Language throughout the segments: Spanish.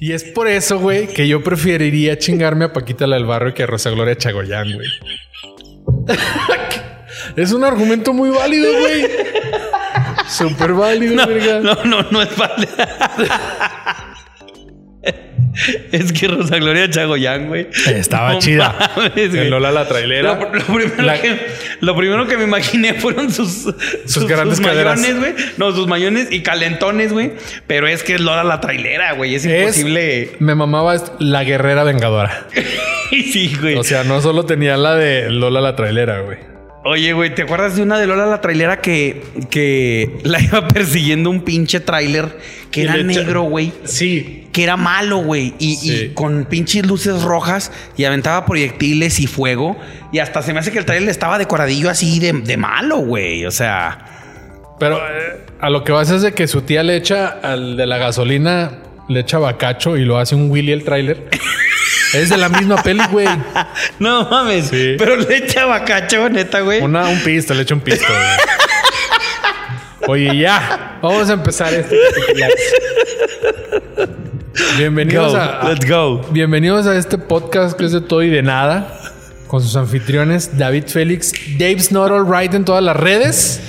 Y es por eso, güey, que yo preferiría chingarme a Paquita la del Barrio que a Rosa Gloria Chagoyán, güey. es un argumento muy válido, güey. Súper válido, No, verga. no, no, no es válido. Es que Rosa Gloria Chagoyán, güey. Estaba No chida. mames, En. Lola la trailera. Lo, lo primero La- que, lo primero que me imaginé fueron sus, sus, grandes sus mayones, güey. No, sus mayones y calentones, güey. Pero es que es Lola la trailera, güey. Es Es- imposible. Me mamaba la guerrera vengadora. sí, güey. O sea, no solo tenía la de Lola la trailera, güey. Oye, güey, ¿te acuerdas de una de Lola la trailera que, que la iba persiguiendo un pinche tráiler que Y era negro, güey? Sí. Que era malo, güey. Y, Sí. y con pinches luces rojas y aventaba proyectiles y fuego. Y hasta se me hace que el tráiler estaba decoradillo así de, de malo, güey. O sea, Pero eh, a lo que vas es de que su tía le echa al de la gasolina, le echa bacacho y lo hace un Willy el tráiler. es de la misma peli, güey. no mames. Sí. Pero le echa bacacho, neta, güey. Una, un pisto, le echa un pisto, güey. Oye, ya. Vamos a empezar este. Bienvenidos Go, a, let's go. Bienvenidos a este podcast que es de todo y de nada. Con sus anfitriones David Félix, Dave's Not Alright en todas las redes.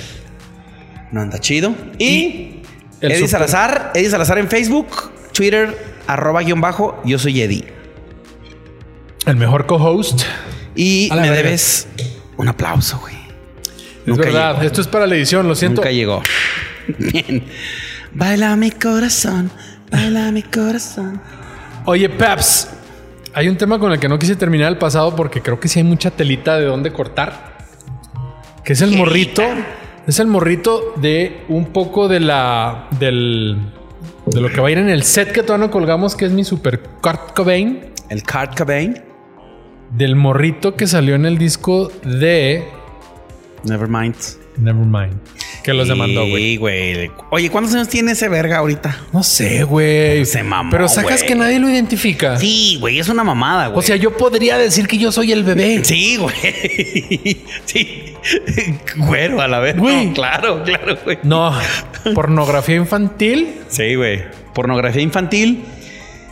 No anda chido. Y, Eddie super- Salazar. Eddie Salazar en Facebook, Twitter, arroba guion bajo. Yo soy Eddie. El mejor co-host. Y me verga. debes un aplauso, güey. Es Nunca verdad. llegó. Esto es para la edición, lo siento. Nunca llegó. Bien. Baila mi corazón, baila mi corazón. Oye, Peps, hay un tema con el que no quise terminar el pasado porque creo que sí hay mucha telita de dónde cortar. Que es el morrito. Es el morrito de un poco de la. del. de lo que va a ir en el set que todavía no colgamos, que es mi super Kurt Cobain. El Card Cobain. Del morrito que salió en el disco de. Nevermind. Nevermind. Que los demandó, güey. Sí, güey. Oye, ¿cuántos años tiene ese verga ahorita? No sé, güey. Se mamó, Pero sacas güey. que nadie lo identifica. Sí, güey, es una mamada, güey. O sea, yo podría decir que yo soy el bebé. Sí, güey. Sí. Güero a la vez. Güey. No, claro, claro, güey. No, pornografía infantil. Sí, güey. Pornografía infantil.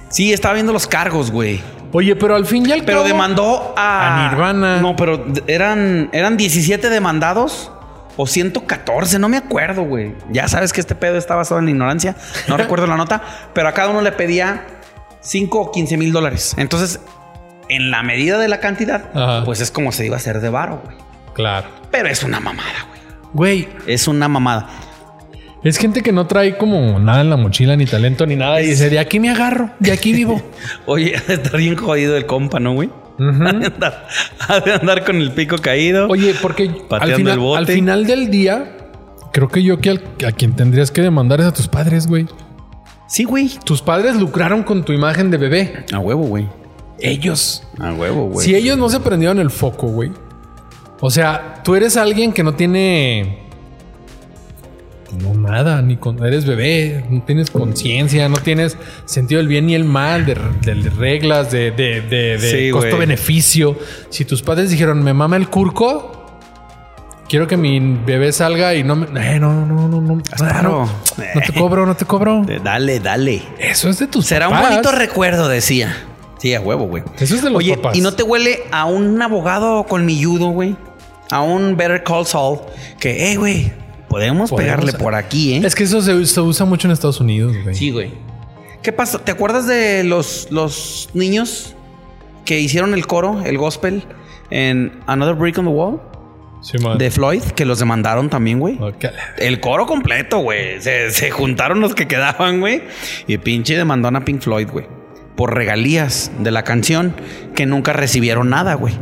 Sí, estaba viendo los cargos, güey. Oye, pero al fin y al Pero cabo- demandó a... A Nirvana. No, pero eran, eran 17 demandados o 114, no me acuerdo, güey. Ya sabes que este pedo está basado en la ignorancia. No recuerdo la nota, pero a cada uno le pedía 5 o 15 mil dólares. Entonces, en la medida de la cantidad, Ajá. pues es como se iba a hacer de varo, güey. Claro. Pero es una mamada, güey. Güey, Es una mamada. Es gente que no trae como nada en la mochila, ni talento, ni nada. Y dice, de aquí me agarro, de aquí vivo. Oye, estar bien jodido el compa, ¿no, güey? Ha de andar, ha de andar con el pico caído. Oye, porque al Pateando final, el bote. al final del día, creo que yo que al- a quien tendrías que demandar es a tus padres, güey. Sí, güey. Tus padres lucraron con tu imagen de bebé. A huevo, güey. Ellos. A huevo, güey. Si ellos no se prendieron el foco, güey. O sea, tú eres alguien que no tiene. No nada, ni con, eres bebé, no tienes conciencia, no tienes sentido del bien ni el mal, de, de reglas, de, de, de- de Sí, güey. costo-beneficio. Si tus padres dijeron, me mama el curco, quiero que mi bebé salga y no me. Eh, no, no, no, no. Claro. No, no te cobro, no te cobro. Eh, Dale, dale. Eso es de tus Será un bonito recuerdo, decía. Sí, a huevo, güey. Eso es de los Oye, papás. ¿y no te huele a un abogado colmilludo, güey? A un Better Call Saul. Que, hey, güey, podemos, Podemos- pegarle por aquí, ¿eh? Es que eso se, se usa mucho en Estados Unidos, güey. Sí, güey. ¿Qué pasó? ¿Te acuerdas de los, los niños que hicieron el coro, el gospel, en Another Brick on the Wall? Sí, man. De Floyd, que los demandaron también, güey. Ok. El coro completo, güey. Se, se juntaron los que quedaban, güey. Y pinche demandó a Pink Floyd, güey. Por regalías de la canción que nunca recibieron nada, güey.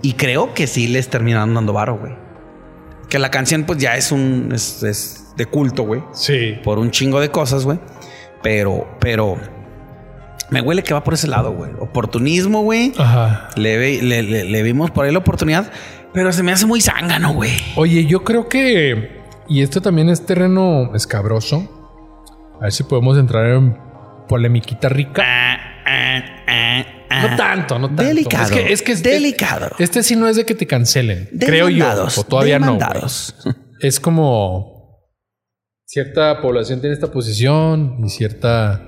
Y creo que sí les terminaron dando varo, güey. Que la canción, pues ya es un. es, es de culto, güey. Sí. Por un chingo de cosas, güey. Pero, pero. Me huele que va por ese lado, güey. Oportunismo, güey. Ajá. Le, le- le- le vimos por ahí la oportunidad. Pero se me hace muy zángano, güey. Oye, yo creo que. Y esto también es terreno escabroso. A ver si podemos entrar en polemiquita rica. No tanto, no tanto. Delicado. Es que es, que este, Delicado. Este sí no es de que te cancelen. Creo yo. O todavía demandados. no. Es como. Cierta población tiene esta posición y cierta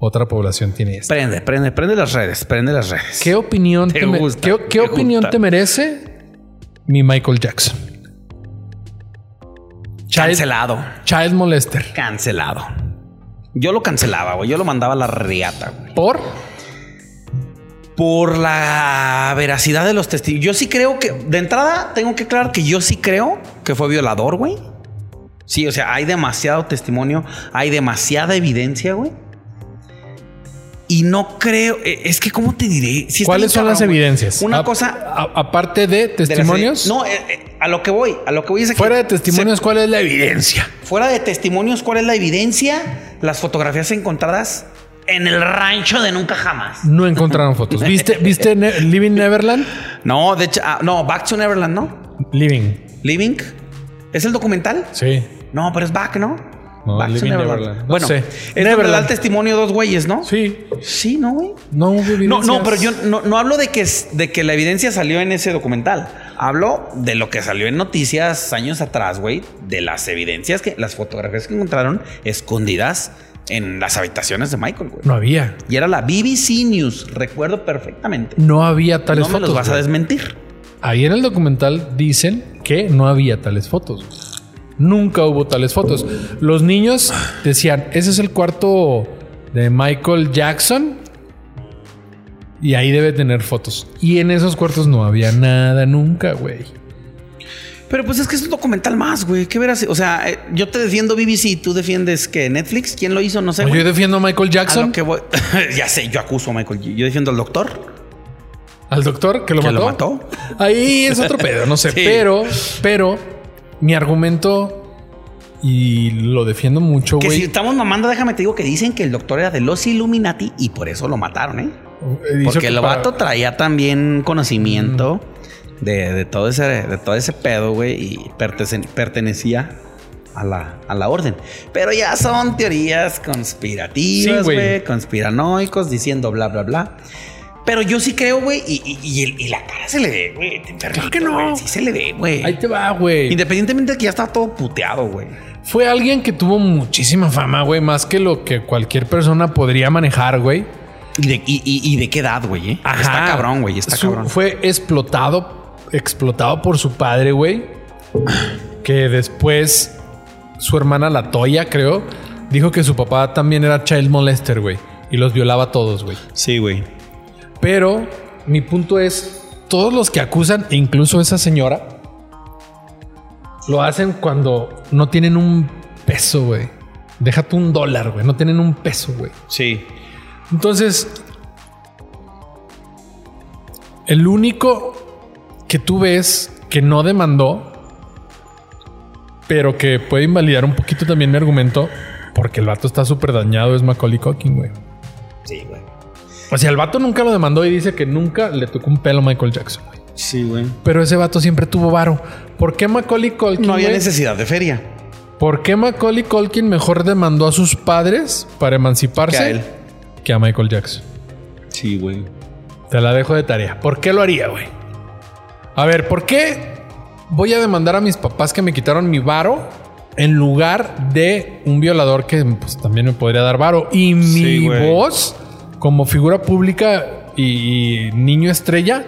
otra población tiene esta. Prende, prende, prende las redes, prende las redes. ¿Qué opinión Te te, me- gusta, ¿qué, qué opinión te merece mi Michael Jackson? Child, Cancelado. child molester. Cancelado. Yo lo cancelaba, güey. Yo lo mandaba a la riata, güey. ¿Por? Por la veracidad de los testigos. Yo sí creo que, de entrada, tengo que aclarar que yo sí creo que fue violador, güey. Sí, o sea, hay demasiado testimonio, hay demasiada evidencia, güey. Y no creo, eh, es que, ¿cómo te diré? ¿Cuáles son las cabrón, evidencias? Una A- cosa. a- aparte de testimonios. no, eh, eh, a lo que voy, a lo que voy es que fuera de testimonios, ¿cuál es la evidencia? fuera de testimonios, ¿cuál es la evidencia? Las fotografías encontradas en el rancho de nunca jamás. No encontraron fotos. ¿Viste, ¿viste Ne- Living Neverland? No, de hecho, ah, no, Back to Neverland, ¿no? Living. Living. ¿Es el documental? Sí. No, pero es Back, ¿no? No, Back to Neverland. No Bueno, sé. es Neverland. el testimonio dos güeyes, ¿no? Sí. Sí, ¿no, güey? No hubo No, evidencias. no, pero yo no, no hablo de que, de que la evidencia salió en ese documental. Hablo de lo que salió en noticias años atrás, güey. De las evidencias que, las fotografías que encontraron escondidas en las habitaciones de Michael, güey. No había. Y era la BBC News, recuerdo perfectamente. No había tales no me fotos. los vas a desmentir. Ahí en el documental dicen que no había tales fotos. Nunca hubo tales fotos. Los niños decían, ese es el cuarto de Michael Jackson. Y ahí debe tener fotos. Y en esos cuartos no había nada nunca, güey. Pero pues es que es un documental más, güey. ¿Qué verás? O sea, eh, yo te defiendo BBC, tú defiendes que Netflix. ¿Quién lo hizo? No sé. güey. Yo defiendo a Michael A Jackson, lo que voy- ya sé, yo acuso a Michael. Yo defiendo al doctor. al doctor que lo ¿Que mató. lo mató? Ahí es otro pedo, no sé. Sí. Pero, pero, mi argumento, y lo defiendo mucho, Que si güey. estamos mamando, déjame te digo que dicen que el doctor era de los Illuminati y por eso lo mataron, ¿eh? Dice Porque que el para- vato traía también conocimiento de, de todo ese, de todo ese pedo, güey, y pertenecía a la, a la orden. Pero ya son teorías conspirativas, güey. conspiranoicos, diciendo bla, bla, bla. Pero yo sí creo, güey, y, y- y el- y la cara se le ve, güey. te Claro que no. Sí se le ve, güey. Ahí te va, güey. Independientemente de que ya estaba todo puteado, güey. Fue alguien que tuvo muchísima fama, güey, más que lo que cualquier persona podría manejar, güey. ¿Y de, y, de qué edad, güey? eh? Está cabrón, güey. Está Su- cabrón. Fue explotado, explotado por su padre, güey. Que después su hermana La Toya, creo, dijo que su papá también era child molester, güey. Y los violaba a todos, güey. Sí, güey. Pero mi punto es, todos los que acusan, incluso esa señora, lo hacen cuando no tienen un peso, güey. Déjate un dólar, güey. No tienen un peso, güey. Sí. Entonces, el único que tú ves que no demandó, pero que puede invalidar un poquito también mi argumento, porque el vato está súper dañado, es Macaulay Culkin, güey. Sí, güey. O sea, el vato nunca lo demandó y dice que nunca le tocó un pelo a Michael Jackson, güey. Sí, güey. Pero ese vato siempre tuvo varo. ¿Por qué Macaulay Culkin? No había güey? necesidad de feria. ¿Por qué Macaulay Culkin mejor demandó a sus padres para emanciparse Que a él. que a Michael Jackson? Sí, güey. Te la dejo de tarea. ¿Por qué lo haría, güey? A ver, ¿por qué voy a demandar a mis papás que me quitaron mi varo en lugar de un violador que pues, también me podría dar varo? Y mi Sí, voz, como figura pública y niño estrella,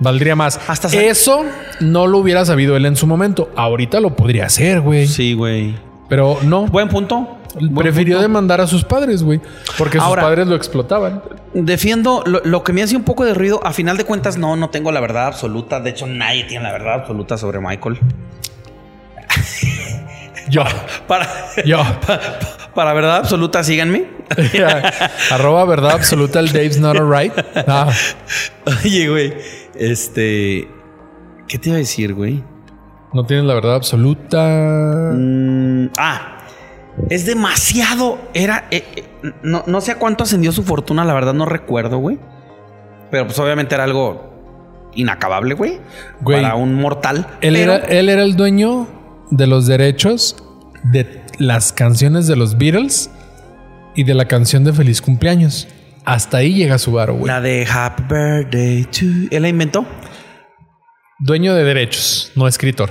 valdría más. Hasta Eso no lo hubiera sabido él en su momento. Ahorita lo podría hacer, güey. Sí, güey. Pero no. Buen punto. Prefirió punto. demandar a sus padres, güey. Porque Ahora- sus padres lo explotaban. Defiendo lo, lo que me hace un poco de ruido. A final de cuentas, no, no tengo la verdad absoluta. De hecho, nadie tiene la verdad absoluta sobre Michael. Yo. Para, Yo. para verdad absoluta, síganme. Arroba verdad absoluta el Dave's not alright. Ah, Oye, güey. Este. ¿Qué te iba a decir, güey? no tienes la verdad absoluta. Mm, ah, es demasiado. Era. eh, eh, no, no sé a cuánto ascendió su fortuna, la verdad no recuerdo, güey. Pero pues obviamente era algo inacabable, güey. Güey. Para un mortal. Él, Pero- era, él era el dueño de los derechos de las canciones de los Beatles y de la canción de Feliz Cumpleaños. Hasta ahí llega su varo, güey. La de Happy Birthday to. ¿Él la inventó? Dueño de derechos, no escritor.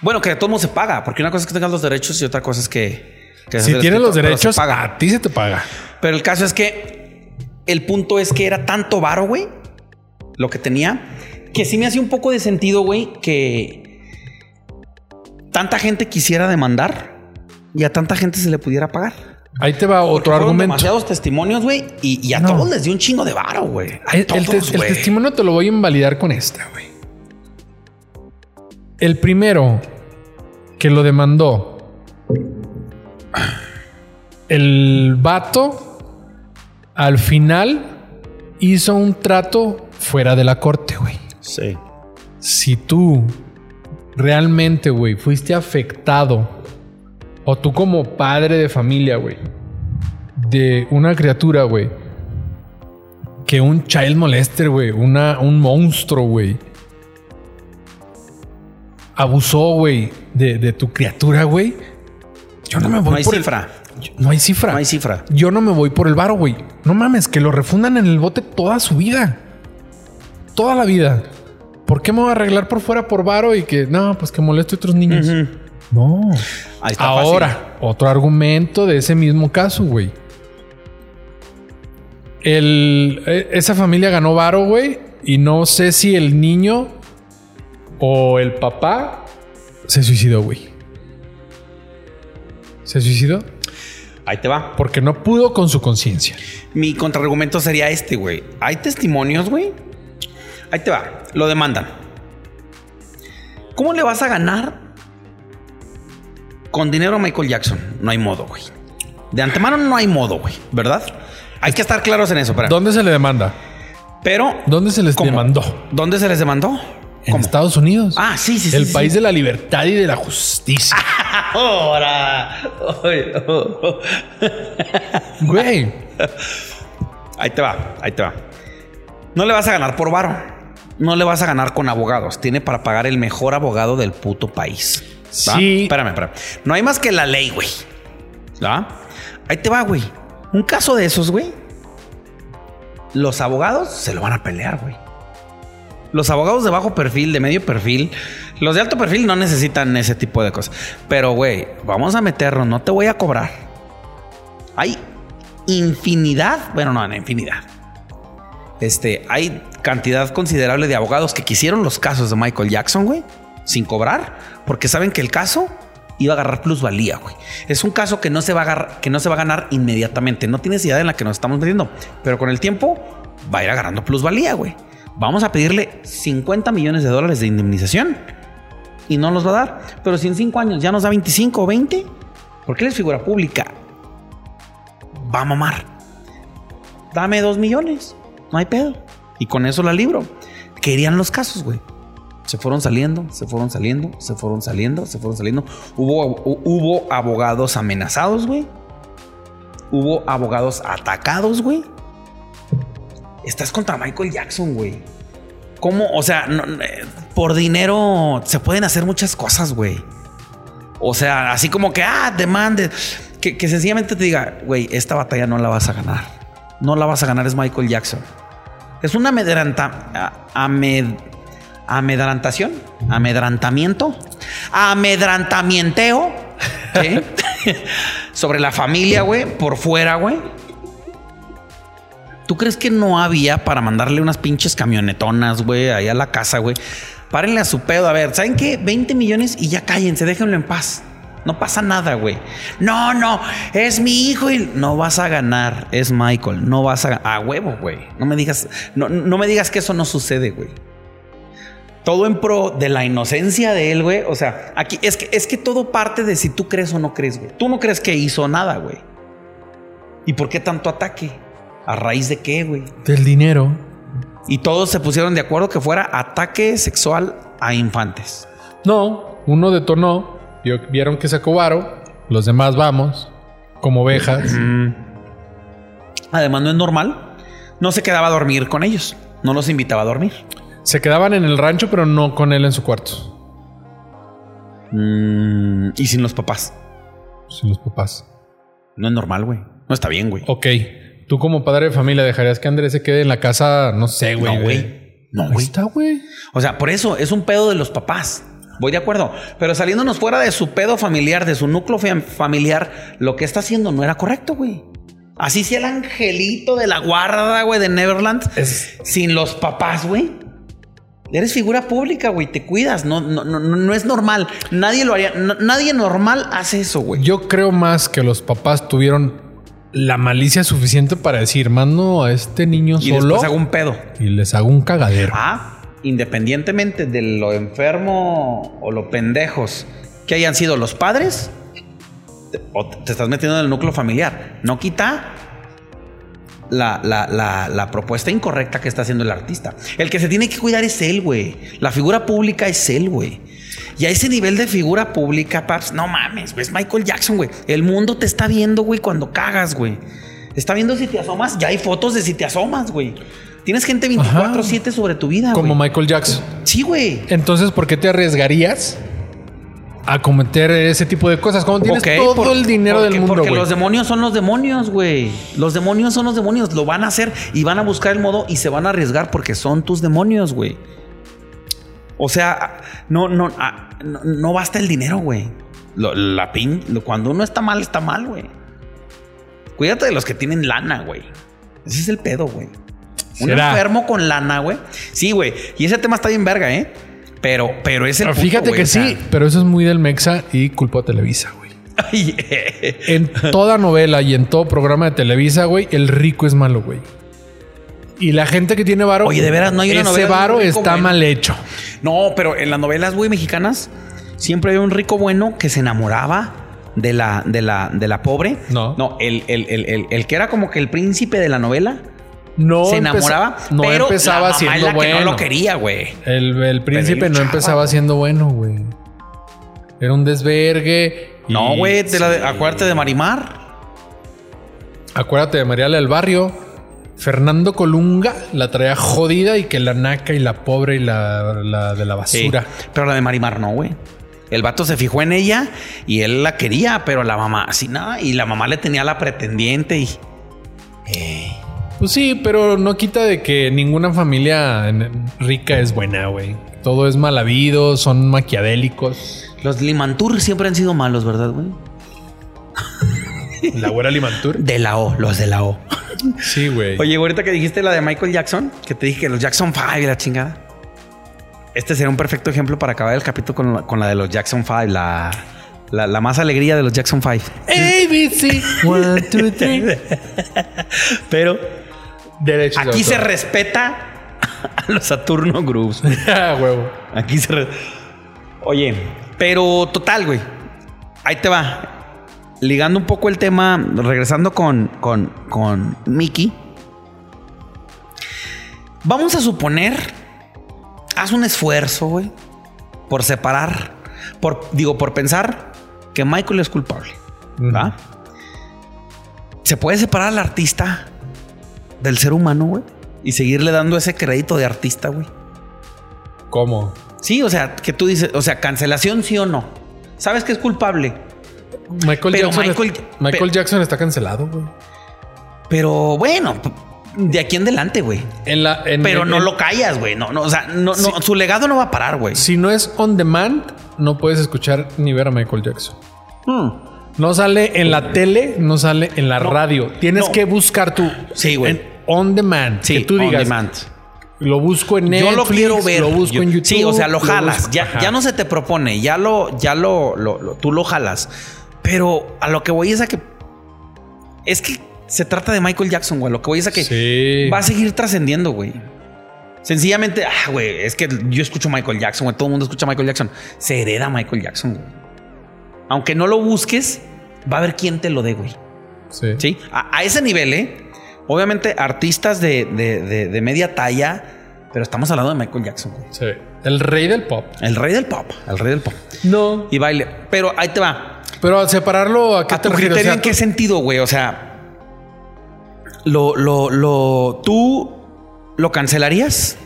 Bueno, que de todo mundo se paga, porque una cosa es que tengas los derechos y otra cosa es que. Que Si es tienes los se derechos, paga. a ti se te paga. Pero el caso es que el punto es que era tanto varo, güey, lo que tenía, que sí me hacía un poco de sentido, güey, que tanta gente quisiera demandar y a tanta gente se le pudiera pagar. Ahí te va otro argumento. demasiados testimonios, güey, y, y a No. todos les dio un chingo de varo, güey. A El, tes- el testimonio te lo voy a invalidar con esta, güey. El primero que lo demandó, el vato, al final hizo un trato fuera de la corte, güey. Sí. Si tú realmente, güey, fuiste afectado, o tú como padre de familia, güey, de una criatura, güey, que un child molester, güey, un monstruo, güey, abusó, güey, de, de tu criatura, güey, yo no me voy No hay por el- cifra. no hay cifra. No hay cifra. Yo no me voy por el varo, güey. No mames, que lo refundan en el bote toda su vida. Toda la vida. ¿Por qué me voy a arreglar por fuera por varo y que no, pues que moleste a otros niños? No. Ahí está Ahora, fácil. otro argumento de ese mismo caso, güey. El, e- esa familia ganó varo, güey, y no sé si el niño o el papá se suicidó, güey. ¿Se suicidó? Ahí te va. Porque no pudo con su conciencia. Mi contraargumento sería este, güey. Hay testimonios, güey. Ahí te va. Lo demandan. ¿Cómo le vas a ganar con dinero a Michael Jackson? No hay modo, güey. De antemano no hay modo, güey. ¿Verdad? Hay que estar claros en eso. espera. ¿Dónde se le demanda? Pero. ¿Dónde se les ¿cómo? demandó? ¿Dónde se les demandó? En ¿Cómo? Estados Unidos. Ah, sí, sí, sí. El sí. país de la libertad y de la justicia. Ahora. Güey. Ahí te va, ahí te va. No le vas a ganar por varo. No le vas a ganar con abogados. Tiene para pagar el mejor abogado del puto país. ¿Va? Sí. Espérame, espérame. No hay más que la ley, güey. ¿Va? Ahí te va, güey. Un caso de esos, güey. Los abogados se lo van a pelear, güey. Los abogados de bajo perfil, de medio perfil, los de alto perfil no necesitan ese tipo de cosas. Pero, güey, vamos a meternos, no te voy a cobrar. Hay infinidad, bueno, no, no infinidad. Este, hay cantidad considerable de abogados que quisieron los casos de Michael Jackson, güey, sin cobrar, porque saben que el caso iba a agarrar plusvalía, güey. Es un caso que no se va a que no se va a ganar inmediatamente. No tienes idea en la que nos estamos metiendo, pero con el tiempo va a ir agarrando plusvalía, güey. Vamos a pedirle 50 millones de dólares de indemnización y no nos va a dar. Pero si en 5 años ya nos da 25 o 20, porque él es figura pública, va a mamar. Dame 2 millones, no hay pedo. Y con eso la libro. Querían los casos, güey. Se fueron saliendo, se fueron saliendo, se fueron saliendo, se fueron saliendo. Hubo, hu- hubo abogados amenazados, güey. Hubo abogados atacados, güey. Estás contra Michael Jackson, güey. ¿Cómo? O sea, no- eh, por dinero se pueden hacer muchas cosas, güey. O sea, así como que, ah, demande. Que, que sencillamente te diga, güey, esta batalla no la vas a ganar. No la vas a ganar, es Michael Jackson. Es una amedranta, amed- amedrantación, amedrantamiento, amedrantamienteo ¿sí? sobre la familia, güey, por fuera, güey. ¿Tú crees que no había para mandarle unas pinches camionetonas, güey, ahí a la casa, güey? Párenle a su pedo. A ver, ¿saben qué? 20 millones y ya cállense, déjenlo en paz. No pasa nada, güey. No, no, es mi hijo y no vas a ganar. Es Michael, no vas a. A huevo, güey. No me digas, no, no me digas que eso no sucede, güey. Todo en pro de la inocencia de él, güey. O sea, aquí es que, es que todo parte de si tú crees o no crees, güey. Tú no crees que hizo nada, güey. ¿Y por qué tanto ataque? ¿A raíz de qué, güey? Del dinero. Y todos se pusieron de acuerdo que fuera ataque sexual a infantes. No, uno detonó. Vieron que sacó varo. Los demás vamos. Como ovejas. Además, no es normal. No se quedaba a dormir con ellos. No los invitaba a dormir. Se quedaban en el rancho, pero no con él en su cuarto. Mm, y sin los papás. Sin los papás. No es normal, güey. No está bien, güey. Ok. Tú como padre de familia dejarías que Andrés se quede en la casa, no sé, güey. No, güey. No, güey. está, güey. O sea, por eso es un pedo de los papás. Voy de acuerdo. Pero saliéndonos fuera de su pedo familiar, de su núcleo fam- familiar, lo que está haciendo no era correcto, güey. Así sea el angelito de la guarda, güey, de Neverland. Es- Sin los papás, güey. Eres figura pública, güey. Te cuidas. No, no, no, no no es normal. Nadie lo haría. no- nadie normal hace eso, güey. Yo creo más que los papás tuvieron la malicia suficiente para decir, mando a este niño Y solo después hago un pedo. y les hago un cagadero. Ah, independientemente de lo enfermo o lo pendejos que hayan sido los padres, te, o te estás metiendo en el núcleo familiar. No quita la, la- la- la propuesta incorrecta que está haciendo el artista. El que se tiene que cuidar es él, güey. La figura pública es él, güey. Y a ese nivel de figura pública, paps, no mames, güey, es Michael Jackson, güey. El mundo te está viendo, güey, cuando cagas, güey. Está viendo si te asomas. Ya hay fotos de si te asomas, güey. Tienes gente 24-7 sobre tu vida, Como güey. Michael Jackson. Sí, güey. Entonces, ¿por qué te arriesgarías a cometer ese tipo de cosas? Cuando tienes todo por- el dinero porque- del mundo, Porque los demonios son los demonios, güey. Los demonios son los demonios. Lo van a hacer y van a buscar el modo y se van a arriesgar porque son tus demonios, güey. O sea, no, no, ah, no, no basta el dinero, güey. La pin, cuando uno está mal, está mal, güey. Cuídate de los que tienen lana, güey. Ese es el pedo, güey. Un enfermo con lana, güey. Sí, güey. Y ese tema está bien verga, ¿eh? Pero, pero es el Pero Fíjate que sí, pero eso es muy del Mexa y culpo a Televisa, güey. En toda novela y en todo programa de Televisa, güey, el rico es malo, güey. Y la gente que tiene varo. Oye, de veras, no hay una ese novela un varo está bueno. mal hecho. No, pero en las novelas, güey, mexicanas, siempre hay un rico bueno que se enamoraba de la, de la, de la pobre. No. No, el, el, el, el, que era como que el príncipe de la novela No se enamoraba. No pero empezaba la mamá siendo la que bueno. no lo quería, güey. El, el príncipe no empezaba siendo bueno, güey. Era un desvergue. No, güey, Sí. acuérdate de Marimar. Acuérdate de Mariala del Barrio. Fernando Colunga la traía jodida y que la naca y la pobre y la, la de la Sí, basura. pero la de Marimar no, güey. El vato se fijó en ella y él la quería, pero la mamá así nada. Y la mamá le tenía la pretendiente y. Pues sí, pero no quita de que ninguna familia rica es buena, güey. Todo es mal habido, son maquiavélicos. Los Limantur siempre han sido malos, ¿verdad, güey? La güera Limantur. De la O, los de la O. Sí, güey. Oye, ahorita que dijiste la de Michael Jackson, que te dije que los Jackson 5 y la chingada. Este sería un perfecto ejemplo para acabar el capítulo con la, con la de los Jackson 5, la, la, la más alegría de los Jackson 5. ABC. One, two, three. Pero Derechos de aquí se respeta a los Saturno Grooves. Ah, huevo. Aquí se... Oye, pero total, güey. Ahí te va. Ligando un poco el tema, regresando con, con, con Mickey. Vamos a suponer, haz un esfuerzo, güey, por separar, por, digo, por pensar que Michael es culpable. ¿va? Se puede separar al artista del ser humano, güey, y seguirle dando ese crédito de artista, güey. ¿Cómo? Sí, o sea, que tú dices, o sea, cancelación sí o no. ¿Sabes que es culpable? Michael, Pero Jackson, Michael- Jackson está cancelado, güey. Pero bueno, de aquí en adelante, güey. En la, en- Pero no lo callas, güey. No, no, o sea, no, no, su legado no va a parar, güey. Si no es on demand, no puedes escuchar ni ver a Michael Jackson. Hmm. No sale en la tele, no sale en la radio. Tienes no. que buscar tú. Sí, güey. On demand. Sí, que tú on digas. demand. Lo busco en Netflix. Yo lo quiero ver. Lo busco Yo- en YouTube. Sí, o sea, lo jalas. ya, ya no se te propone, ya lo, ya lo, lo- lo- tú lo jalas. Pero a lo que voy es a que es que se trata de Michael Jackson, güey. Lo que voy es a que Sí. va a seguir trascendiendo, güey. Sencillamente, ah, güey, es que yo escucho Michael Jackson, güey. Todo el mundo escucha Michael Jackson. Se hereda Michael Jackson, güey. Aunque no lo busques, va a haber quien te lo dé, güey. Sí. Sí, a, a ese nivel, ¿eh? Obviamente, artistas de, de- de- de media talla, pero estamos hablando de Michael Jackson, güey. Sí. El rey del pop. El rey del pop, el rey del pop. No. Y baile. Pero ahí te va. Pero al separarlo, ¿a qué A te tu refieres? criterio, O sea, ¿en qué sentido, güey? O sea, lo, lo, lo, tú lo cancelarías.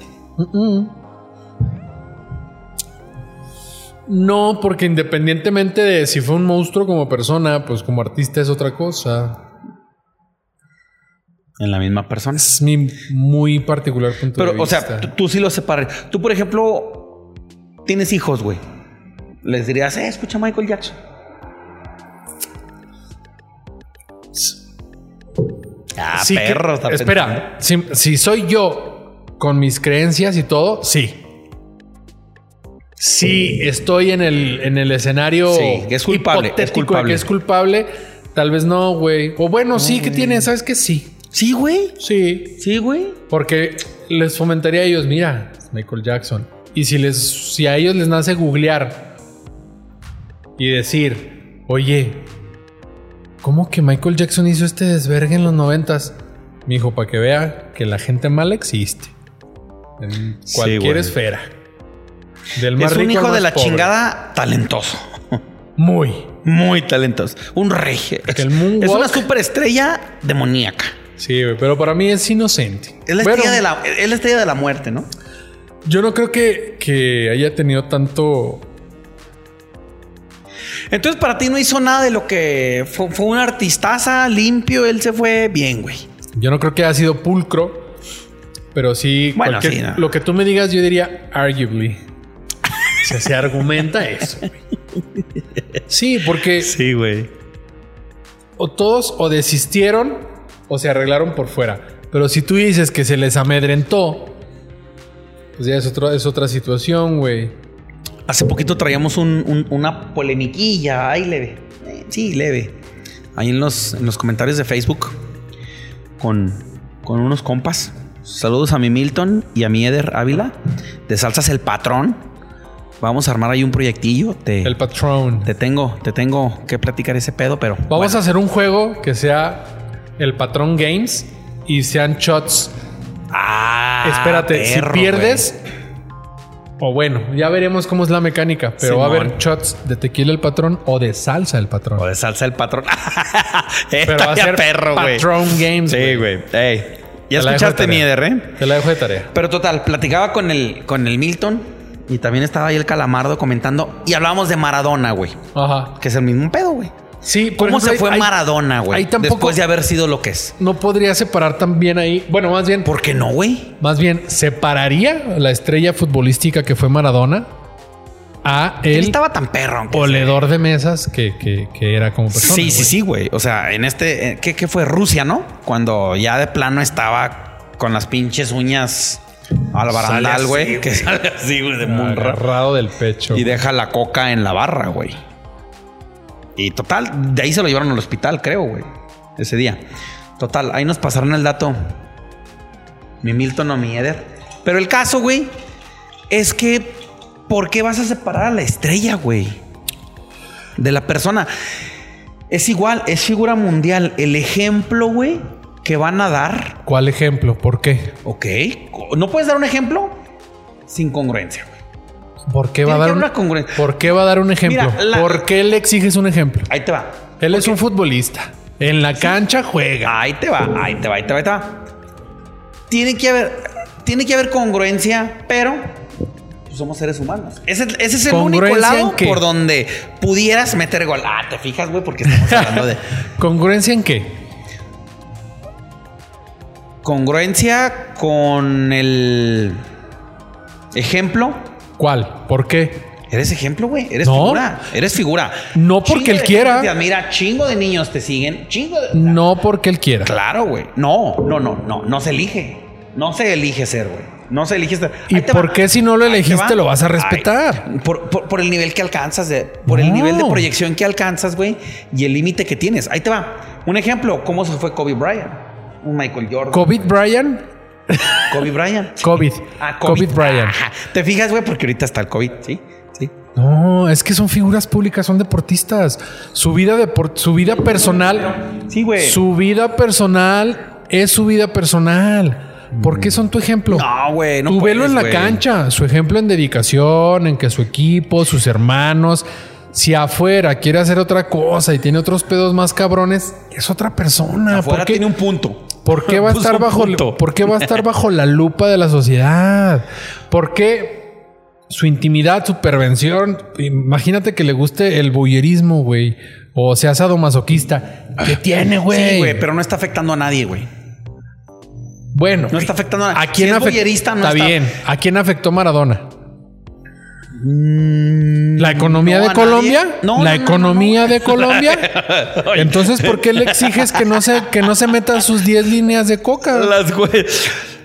No, porque independientemente de si fue un monstruo como persona, pues como artista es otra cosa. En la misma persona. Es mi muy particular punto de Pero, o vista. sea, tú, tú sí lo separas. Tú, por ejemplo, tienes hijos, güey. les dirías, eh, escucha Michael Jackson. Ah, Sí que- perro. pensando. espera, si, si soy yo con mis creencias y todo, sí. Sí, estoy en el, en el escenario Sí, que es culpable, es de culpable. que es culpable. Tal vez no, güey. O bueno, sí, que tiene, ¿sabes qué? Sí. Sí, güey. Sí. Sí, güey. Porque les fomentaría a ellos, mira, Michael Jackson. Y si les, si a ellos les nace googlear y decir, oye, ¿cómo que Michael Jackson hizo este desvergue en los noventas? Mi hijo, para que vea que la gente mala existe. En cualquier esfera. Del más Es un rico hijo de la pobre. chingada talentoso. Muy. Muy talentoso. Un rey. Es, el es una superestrella demoníaca. Sí, güey, pero para mí es inocente. Es la, Bueno, estrella de la, es la estrella de la muerte, ¿no? Yo no creo que, que haya tenido tanto Entonces, para ti no hizo nada de lo que fue, fue un artistaza limpio. Él se fue bien, güey. Yo no creo que haya sido pulcro, pero sí, Bueno, sí, no. lo que tú me digas, yo diría arguably. O sea, se argumenta eso. güey. Sí, porque Sí, güey. o todos o desistieron o se arreglaron por fuera. Pero si tú dices que se les amedrentó, pues ya es, otro, es otra situación, güey. Hace poquito traíamos un- un- una polemiquilla ahí leve. Sí, leve. Ahí en los, en los comentarios de Facebook con, con unos compas. Saludos a mi Milton y a mi Eder Ávila de Salsas El Patrón. Vamos a armar ahí un proyectillo. Te, El patrón. te tengo, te tengo que platicar ese pedo, pero Vamos bueno. a hacer un juego que sea el patrón games y sean shots Ah, Espérate, si pierdes. O bueno, ya veremos cómo es la mecánica. Pero va a haber shots de tequila el patrón o de salsa el patrón. O de salsa el patrón. pero va a ser perro, güey. patrón games. Sí, güey. Ey. Ya Te escuchaste mi tarea. Eder, ¿eh? Te la dejo de tarea. Pero total, platicaba con el, con el Milton y también estaba ahí el Calamardo comentando y hablábamos de Maradona, güey. Ajá. Que es el mismo pedo, güey. Sí, por ¿Cómo ejemplo, se fue Maradona, güey? Después de haber sido lo que es. No podría separar también ahí. Bueno, más bien, ¿Por qué no, güey? más bien, separaría la estrella futbolística que fue Maradona a Él estaba tan perro, oledor de mesas que, que- que era como persona. Sí, sí, sí, güey. O sea, en este, eh, ¿qué, qué fue? Rusia, ¿no? Cuando ya de plano estaba con las pinches uñas al barandal, güey. Que sale así, güey, de. Agarrado del pecho. Y deja la coca en la barra, güey. Y total, de ahí se lo llevaron al hospital, creo, güey. Ese día. Total, ahí nos pasaron el dato. Mi Milton o mi Eder. Pero el caso, güey, es que, ¿por qué vas a separar a la estrella, güey? De la persona. Es igual, es figura mundial. El ejemplo, güey, que van a dar. ¿Cuál ejemplo? ¿Por qué? Ok. ¿No puedes dar un ejemplo? Sin congruencia. ¿Por qué va a dar un. ¿Por qué va a dar un ejemplo? Mira, la- ¿Por qué le exiges un ejemplo? Ahí te va. Él es un futbolista. En la cancha juega. Ahí te va, ahí te va, ahí te va, ahí te va. Tiene que haber, tiene que haber congruencia, pero pues, somos seres humanos. Ese, ese es el único ¿Congruencia lado por donde pudieras meter gol. Ah, te fijas, güey, porque estamos hablando de ¿Congruencia en qué? congruencia con el ejemplo. ¿Cuál? ¿Por qué? Eres ejemplo, güey. Eres No. figura. Eres figura. No porque Chingo él quiera. admira, chingo de niños te siguen. Chingo de. No porque él quiera. Claro, güey. No, no, no, no. No se elige. No se elige ser, güey. No se elige ser. ¿Y por va. qué si no lo elegiste lo vas a Ay, respetar? por, por- por el nivel que alcanzas, de, por No. el nivel de proyección que alcanzas, güey, y el límite que tienes. Ahí te va. Un ejemplo, ¿cómo se fue Kobe Bryant? Un Michael Jordan. COVID Brian. Kobe Bryant. COVID. Ah, COVID Brian. Ajá. Te fijas, güey, porque ahorita está el COVID, ¿sí? Sí. No, es que son figuras públicas, son deportistas. Su vida de su vida personal, Sí, güey. su vida personal es su vida personal. ¿Por qué son tu ejemplo? No, güey. No Tú velo en la cancha, su ejemplo en dedicación, en que su equipo, sus hermanos, si afuera quiere hacer otra cosa y tiene otros pedos más cabrones, es otra persona. Afuera ¿Por qué, tiene un punto. Por qué va a estar bajo por qué va a estar bajo la lupa de la sociedad? ¿Por qué su intimidad, su pervención? Imagínate que le guste el bullerismo, güey, o sea sadomasoquista. ¿Qué tiene, güey? Sí, güey, pero no está afectando a nadie, güey. Bueno, No está afectando a ¿A quién Si es afectó? boyerista, no está, está- bien. ¿A quién afectó Maradona? Mm, ¿La economía no, de Colombia? No, ¿La no, no, economía no. de Colombia? Entonces, ¿por qué le exiges que no se, que no se meta sus 10 líneas de coca? Las güey.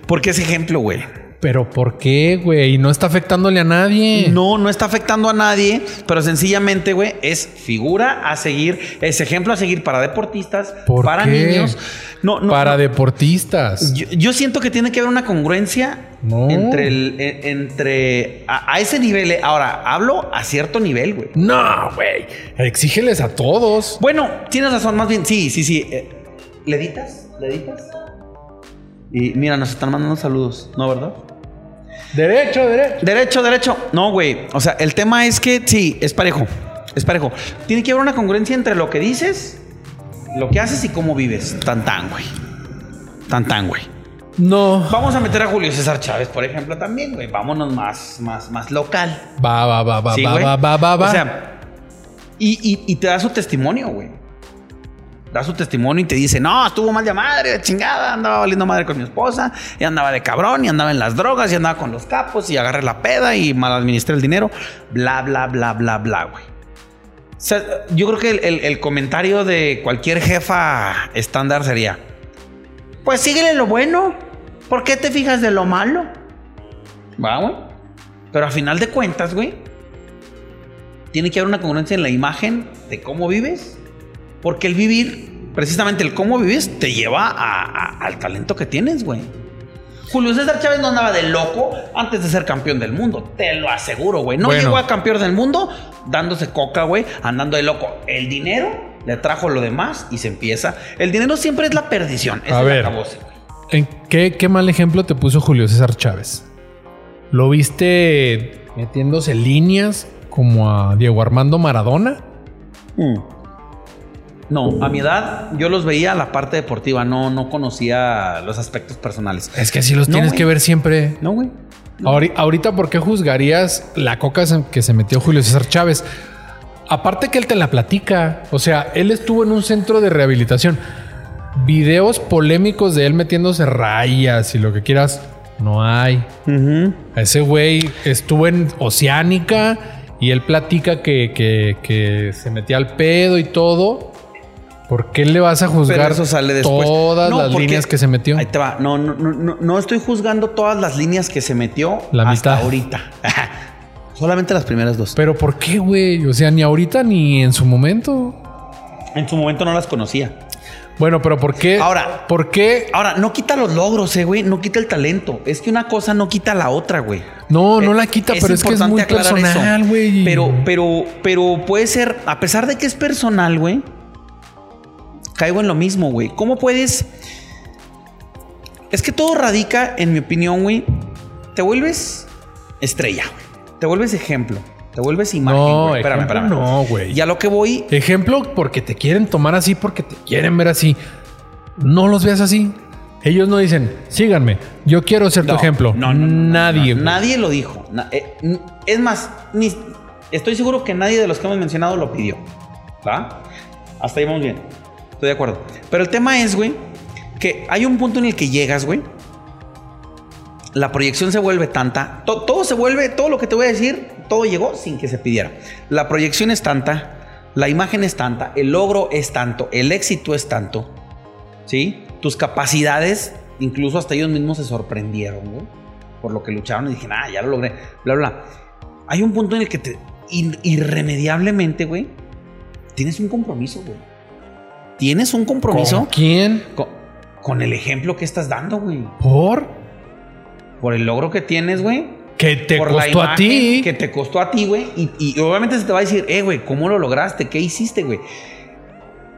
Porque es ejemplo, güey. Pero ¿por qué, güey? No está afectándole a nadie. No, no está afectando a nadie, pero sencillamente, güey, es figura a seguir, es ejemplo a seguir para deportistas, ¿Por para qué? niños. No, no, Para no. deportistas. Yo, yo siento que tiene que haber una congruencia No. entre el, en- entre a, a ese nivel. eh. Ahora hablo a cierto nivel, güey. No, güey. Exígeles a todos. Bueno, tienes razón, más bien, sí, sí, sí. Eh, ¿Le editas? ¿Le editas? Y mira, nos están mandando saludos, ¿no, verdad? Derecho, derecho. Derecho, derecho. No, güey. O sea, el tema es que sí, es parejo. Es parejo. Tiene que haber una congruencia entre lo que dices, lo que haces y cómo vives. Tan tan, güey. Tan tan, güey. No. Vamos a meter a Julio César Chávez, por ejemplo, también, güey. Vámonos más, más, más local. Va, va, va, va, Sí, va, va, va, va, va. O sea, y, y- y te da su testimonio, güey. Da su testimonio y te dice, no, estuvo mal de madre, chingada, andaba valiendo madre con mi esposa, y andaba de cabrón, y andaba en las drogas, y andaba con los capos, y agarré la peda, y mal administré el dinero, bla, bla, bla, bla, bla, güey. O sea, yo creo que el comentario de cualquier jefa estándar sería, pues síguele lo bueno, ¿por qué te fijas de lo malo? Va, güey. Pero a final de cuentas, güey, tiene que haber una congruencia en la imagen de cómo vives. Porque el vivir, precisamente el cómo vives, te lleva a- a- al talento que tienes, güey. Julio César Chávez no andaba de loco antes de ser campeón del mundo, te lo aseguro, güey. No Bueno. llegó a campeón del mundo dándose coca, güey, andando de loco. El dinero le trajo lo demás y se empieza. El dinero siempre es la perdición. A es la ver. acabose, güey. ¿En qué, qué mal ejemplo te puso Julio César Chávez? ¿Lo viste metiéndose líneas como a Diego Armando Maradona? Mm. No, a mi edad yo los veía la parte deportiva, no, no conocía los aspectos personales. Es que así los No, tienes que ver siempre. No, güey. Ahori- Ahorita, ¿por qué juzgarías la coca que se metió Julio César Chávez? Aparte que él te la platica. O sea, él estuvo en un centro de rehabilitación. Videos polémicos de él metiéndose rayas y lo que quieras, no hay. Ese güey estuvo en Oceánica y él platica que, que- que se metía al pedo y todo. ¿Por qué le vas a juzgar Pero eso sale después. todas No, las líneas que se metió? Ahí te va. No, no, no, no, estoy juzgando todas las líneas que se metió La hasta mitad. ahorita. Solamente las primeras dos. Pero ¿por qué, güey? O sea, ni ahorita ni en su momento. En su momento no las conocía. Bueno, pero ¿por qué? Ahora- ¿por qué? Ahora, no quita los logros, eh, güey. No quita el talento. Es que una cosa no quita la otra, güey. No, no Eh, la quita, pero es que es muy personal, güey. Pero, pero, pero puede ser, a pesar de que es personal, güey, caigo en lo mismo, güey. ¿Cómo puedes? Es que todo radica, en mi opinión, güey. Te vuelves estrella, güey. Te vuelves ejemplo. Te vuelves imagen. No, güey. Espérame, espérame. no, güey. Y a lo que voy, Ejemplo, porque te quieren tomar así, porque te quieren ver así. No los veas así. Ellos no dicen, síganme, yo quiero ser tu ejemplo. no, no, Nadie. nadie lo dijo. Eh, es más, ni, estoy seguro que nadie de los que hemos mencionado lo pidió. ¿Va? Hasta ahí vamos bien. Estoy de acuerdo. Pero el tema es, güey, que hay un punto en el que llegas, güey. La proyección se vuelve tanta. to- todo se vuelve, todo lo que te voy a decir, todo llegó sin que se pidiera. La proyección es tanta, la imagen es tanta, el logro es tanto, el éxito es tanto. ¿Sí? Tus capacidades, incluso hasta ellos mismos se sorprendieron, güey. Por lo que lucharon y dijeron, ah, ya lo logré, bla, bla. Hay un punto en el que te, ir- irremediablemente, güey, tienes un compromiso, güey. Tienes un compromiso ¿Con quién? con, con el ejemplo que estás dando, güey. ¿Por? Por el logro que tienes, güey. Que te por costó a ti. Que te costó a ti, güey. Y, y obviamente se te va a decir, eh, güey, ¿cómo lo lograste? ¿Qué hiciste, güey?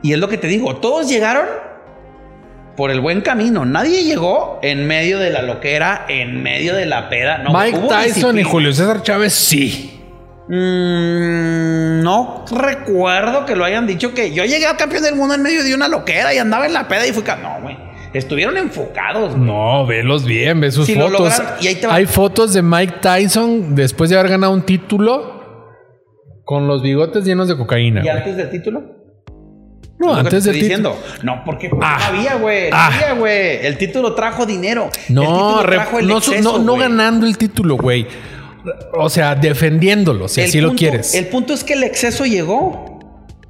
Y es lo que te digo, todos llegaron por el buen camino. Nadie llegó en medio de la loquera, en medio de la peda. No, Mike Tyson y. Julio César Chávez, sí. Mm, no recuerdo que lo hayan dicho que yo llegué al campeón del mundo en medio de una loquera y andaba en la peda y fui... No, güey. Estuvieron enfocados, güey. No, velos bien, ve sus Si lo fotos. lograron, y ahí te. Hay fotos de Mike Tyson después de haber ganado un título con los bigotes llenos de cocaína. ¿Y güey. antes del título? No, lo antes te del título. diciendo. No, porque pues, Ah. no había, güey. No Ah. había, güey. El título trajo dinero. El No, título trajo el no, exceso, no, no ganando el título, güey. O sea, defendiéndolo, si El así lo quieres. El punto es que el exceso llegó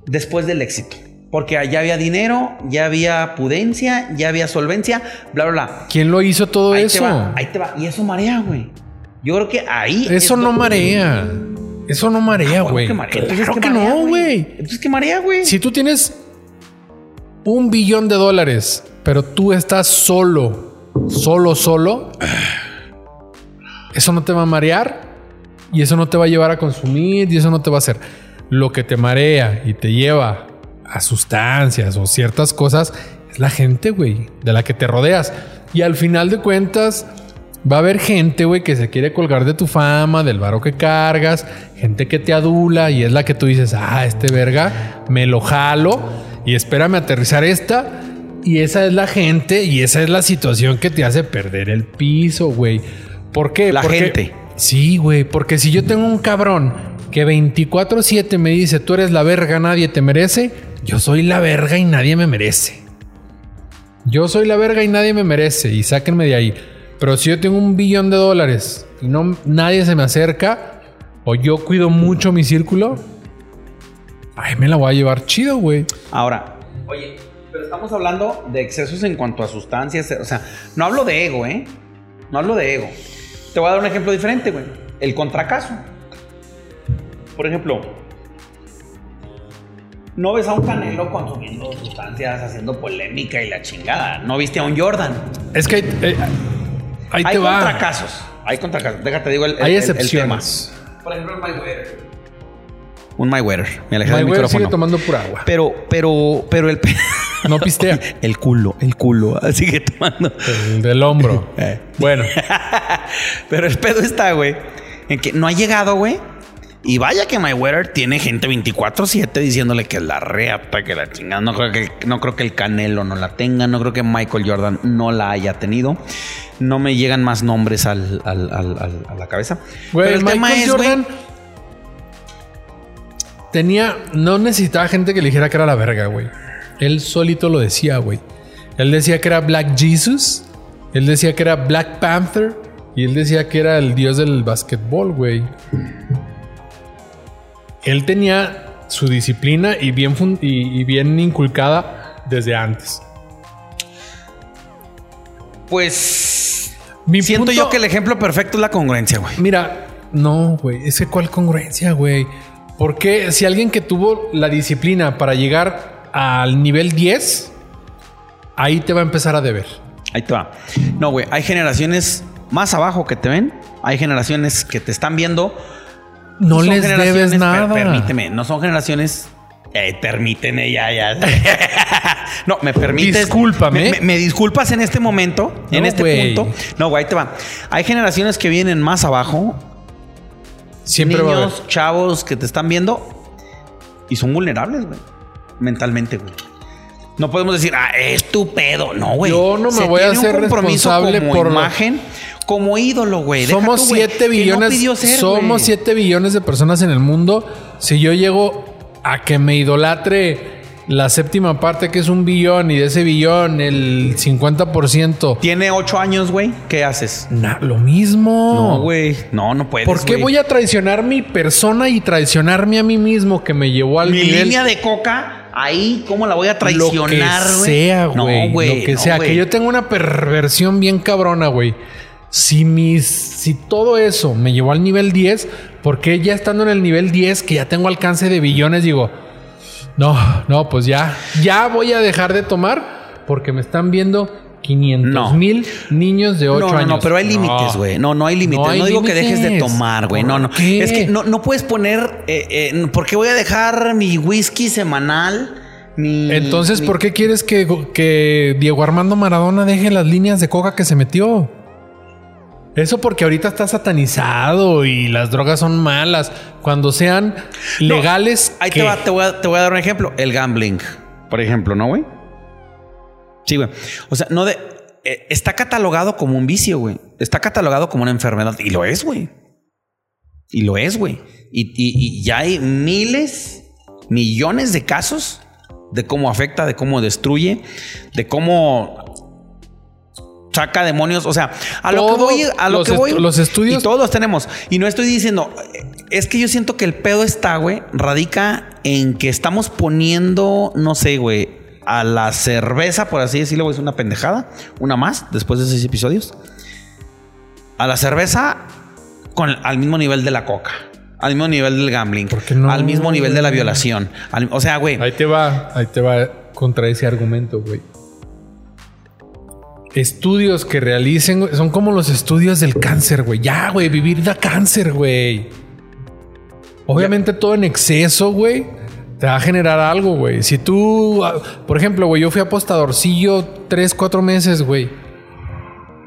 después del éxito. Porque ya había dinero, ya había pudencia, ya había solvencia, bla, bla, bla. ¿Quién lo hizo todo Ahí eso? te va, ahí te va. Y eso marea, güey. Yo creo que ahí. es Eso no marea. Eso no marea, Huevo güey. Claro Entonces, que ¿qué marea, no, güey. Entonces, ¿qué marea, güey? Si tú tienes un billón de dólares, pero tú estás solo, solo, solo, eso no te va a marear y eso no te va a llevar a consumir y eso no te va a hacer. Lo que te marea y te lleva a sustancias o ciertas cosas es la gente, güey, de la que te rodeas. Y al final de cuentas, va a haber gente, güey, que se quiere colgar de tu fama, del varo que cargas, gente que te adula y es la que tú dices, ah, este verga, me lo jalo y espérame aterrizar esta. Y esa es la gente y esa es la situación que te hace perder el piso, güey. ¿Por qué? La Porque- gente. Sí, güey, porque si yo tengo un cabrón que 24/7 me dice, tú eres la verga, nadie te merece, yo soy la verga y nadie me merece. Yo soy la verga y nadie me merece y sáquenme de ahí. Pero si yo tengo un billón de dólares y no nadie se me acerca o yo cuido mucho mi círculo, ay, me la voy a llevar chido, güey. Ahora, oye, pero estamos hablando de excesos en cuanto a sustancias. O sea, no hablo de ego, ¿eh? No hablo de ego. Te voy a dar un ejemplo diferente, güey. El contracaso. Por ejemplo, no ves a un Canelo consumiendo sustancias, haciendo polémica y la chingada. No viste a un Jordan. Es que eh, ahí Hay te va. contracasos. Hay contracasos. Déjate, digo el, el- Hay el- el excepciones. tema. Por ejemplo, el Mayweather. Un Mayweather. Me alejé del Mayweather sigue micrófono. tomando pura agua. Pero, pero, pero el... No pistea. El culo, el culo. Sigue tomando. El del hombro. Eh. Bueno, Pero el pedo está, güey, en que no ha llegado, güey. Y vaya que Mayweather tiene gente 24-7 diciéndole que es la reata, que la chingada. No creo que, no creo que el Canelo no la tenga. No creo que Michael Jordan no la haya tenido. No me llegan más nombres al, al- al- al- a la cabeza. güey, Pero el Michael tema es, Jordan güey, tenía, no necesitaba gente que le dijera que era la verga, güey. Él solito lo decía, güey. Él decía que era Black Jesus. Él decía que era Black Panther. Y él decía que era el dios del básquetbol, güey. Él tenía su disciplina y bien, y, y bien inculcada desde antes. pues. Mi siento punto- yo que el ejemplo perfecto es la congruencia, güey. Mira, no, güey. Es que cuál congruencia, güey. Porque si alguien que tuvo la disciplina para llegar al nivel 10, ahí te va a empezar a deber. Ahí te va. No, güey, hay generaciones más abajo que te ven. Hay generaciones que te están viendo. No les debes per- nada. permíteme, no son generaciones. Eh, permíteme, ya, ya. no, me permites. Discúlpame. Me, me- me disculpas en este momento, en este punto. No, güey, ahí te va. Hay generaciones que vienen más abajo. Siempre va a haber. niños, chavos que te están viendo y son vulnerables, güey. Mentalmente, güey. No podemos decir, ah, es tu pedo. No, güey. Yo no me Se voy a hacer responsable como por imagen, como ídolo, güey. Somos tú, güey, 7 que no billones. ser, somos güey. 7 billones de personas en el mundo. Si yo llego a que me idolatre la séptima parte, que es un billón, y de ese billón, el 50%. Tiene ocho años, güey. ¿Qué haces? lo mismo. No, güey. No, no puedes. ¿Por qué voy a traicionar mi persona y traicionarme a mí mismo que me llevó al Mi nivel? línea de coca, ahí, ¿cómo la voy a traicionar, lo que güey? sea, güey. No, güey. Lo que no, sea. güey. Que yo tengo una perversión bien cabrona, güey. Si mis, si todo eso me llevó al nivel 10, ¿por qué ya estando en el nivel 10, que ya tengo alcance de billones, digo, no, no, pues ya, ya voy a dejar de tomar porque me están viendo 500 No. mil niños de 8 No, no, años. no, pero hay límites, güey. No, no hay límites. No, hay digo que dejes de tomar, güey. No, no. Es que no, no puedes poner. Eh, eh, ¿Por qué voy a dejar mi whisky semanal? Mi, Entonces, mi- ¿por qué quieres que, que Diego Armando Maradona deje las líneas de coca que se metió? Eso porque ahorita está satanizado y las drogas son malas. Cuando sean No, legales. Ahí ¿qué? te, va, te, voy a, te voy a dar un ejemplo. El gambling, por ejemplo, ¿no, güey? Sí, güey. O sea, no de. eh, está catalogado como un vicio, güey. Está catalogado como una enfermedad. Y lo es, güey. Y lo es, güey. Y, y- y ya hay miles, millones de casos de cómo afecta, de cómo destruye, de cómo saca demonios. O sea, a lo que voy, a lo los que voy. los estudios- Y todos los tenemos. Y no estoy diciendo. Es que yo siento que el pedo está, güey, radica en que estamos poniendo, no sé, güey, a la cerveza, por así decirlo, es una pendejada. Una más, después de seis episodios. A la cerveza con, al mismo nivel de la coca. Al mismo nivel del gambling. ¿Por qué no, al mismo nivel de la violación. al- o sea, güey. Ahí te va, ahí te va contra ese argumento, güey. Estudios que realicen, güey, son como los estudios del cáncer, güey. Ya, güey, vivir da cáncer, güey. Obviamente todo en exceso, güey, te va a generar algo, güey. Si tú, ah, por ejemplo, güey, yo fui apostadorcillo tres, cuatro meses, güey.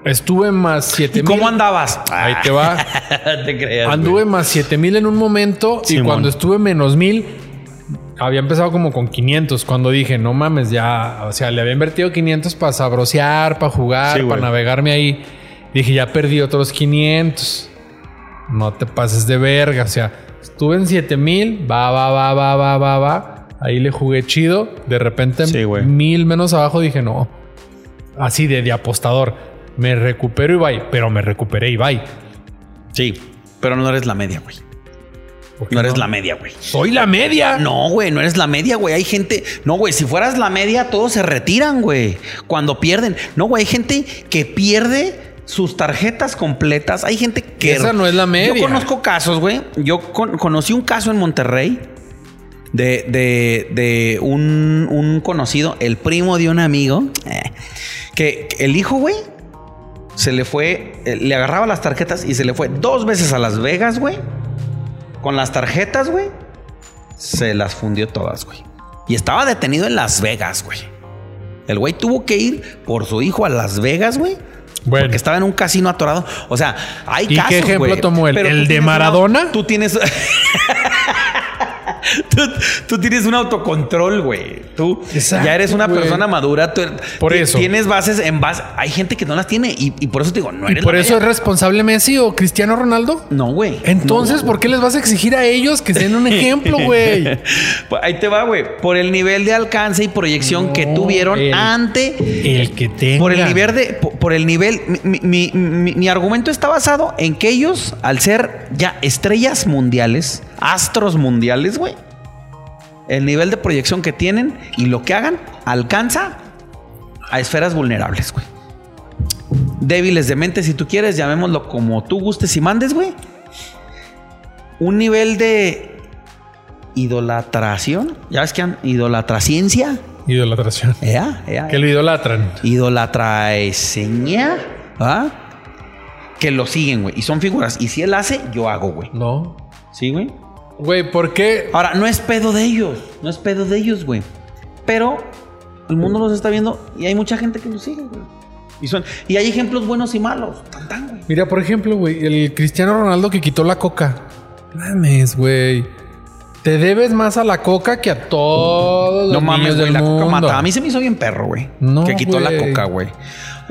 Estuve más siete ¿Y mil. cómo andabas? Ahí te va. te creas. Anduve más 7 mil en un momento y cuando estuve menos mil, había empezado como con 500. Cuando dije, no mames, ya, o sea, le había invertido 500 para sabrosear, para jugar, Sí, para navegarme ahí. Dije, ya perdí otros 500. No te pases de verga. O sea, estuve en 7 mil, va, va, va, va, va, va, va. Ahí le jugué chido. De repente, Sí, mil menos abajo, dije, no. Así de, de apostador. Me recupero y bye. Pero me recuperé y bye. Sí, pero no eres la media, güey. ¿Por qué No eres la media, güey. Soy la media. No, güey, no eres la media, güey. Hay gente. No, güey, si fueras la media, todos se retiran, güey. Cuando pierden. No, güey, hay gente que pierde sus tarjetas completas. Hay gente que. Esa no es la media. Yo conozco casos, güey. Yo con- conocí un caso en Monterrey de, de, de un, un conocido, el primo de un amigo, eh, que que el hijo, güey, se le fue, eh, le agarraba las tarjetas y se le fue dos veces a Las Vegas, güey. Con las tarjetas, güey, se las fundió todas, güey. Y estaba detenido en Las Vegas, güey. El güey tuvo que ir por su hijo a Las Vegas, güey. Bueno. Porque estaba en un casino atorado. O sea, hay ¿Y qué casos, ejemplo güey. tomó él? ¿El de una- Maradona? tú tienes... tú, tú tienes un autocontrol, güey. Tú Exacto, ya eres una güey. persona madura. tú- Por eso. Tienes bases en base... Hay gente que no las tiene y, y por eso te digo, no ¿Y eres por la eso es responsable Messi o Cristiano Ronaldo? No, güey. Entonces, No, ¿por qué les vas a exigir a ellos que sean un ejemplo, güey? Pues Ahí te va, güey. Por el nivel de alcance y proyección que tuvieron el- ante El que tenga. Por el nivel de. Por, por el nivel. Mi, mi- mi- mi argumento está basado en que ellos, al ser ya estrellas mundiales, astros mundiales, güey. El nivel de proyección que tienen y lo que hagan alcanza a esferas vulnerables, güey. Débiles de mente, si tú quieres, llamémoslo como tú gustes y mandes, güey. Un nivel de idolatración. ¿Ya ves que han idolatraciencia? Idolatración. Ea, Que lo idolatran. idolatra seña, ¿ah? Que lo siguen, güey. Y son figuras. Y si él hace, yo hago, güey. No. ¿Sí, güey? Güey, ¿por qué? Ahora, no es pedo de ellos. No es pedo de ellos, güey. Pero el mundo los está viendo y hay mucha gente que los sigue, güey. Y, son, y hay ejemplos buenos y malos. Tan, tan, güey. Mira, por ejemplo, güey, el Cristiano Ronaldo que quitó la coca. Mames, güey. Te debes más a la coca que a todos los No mames, niños güey. La mundo. coca mata. A mí se me hizo bien perro, güey. No, que quitó la coca, güey.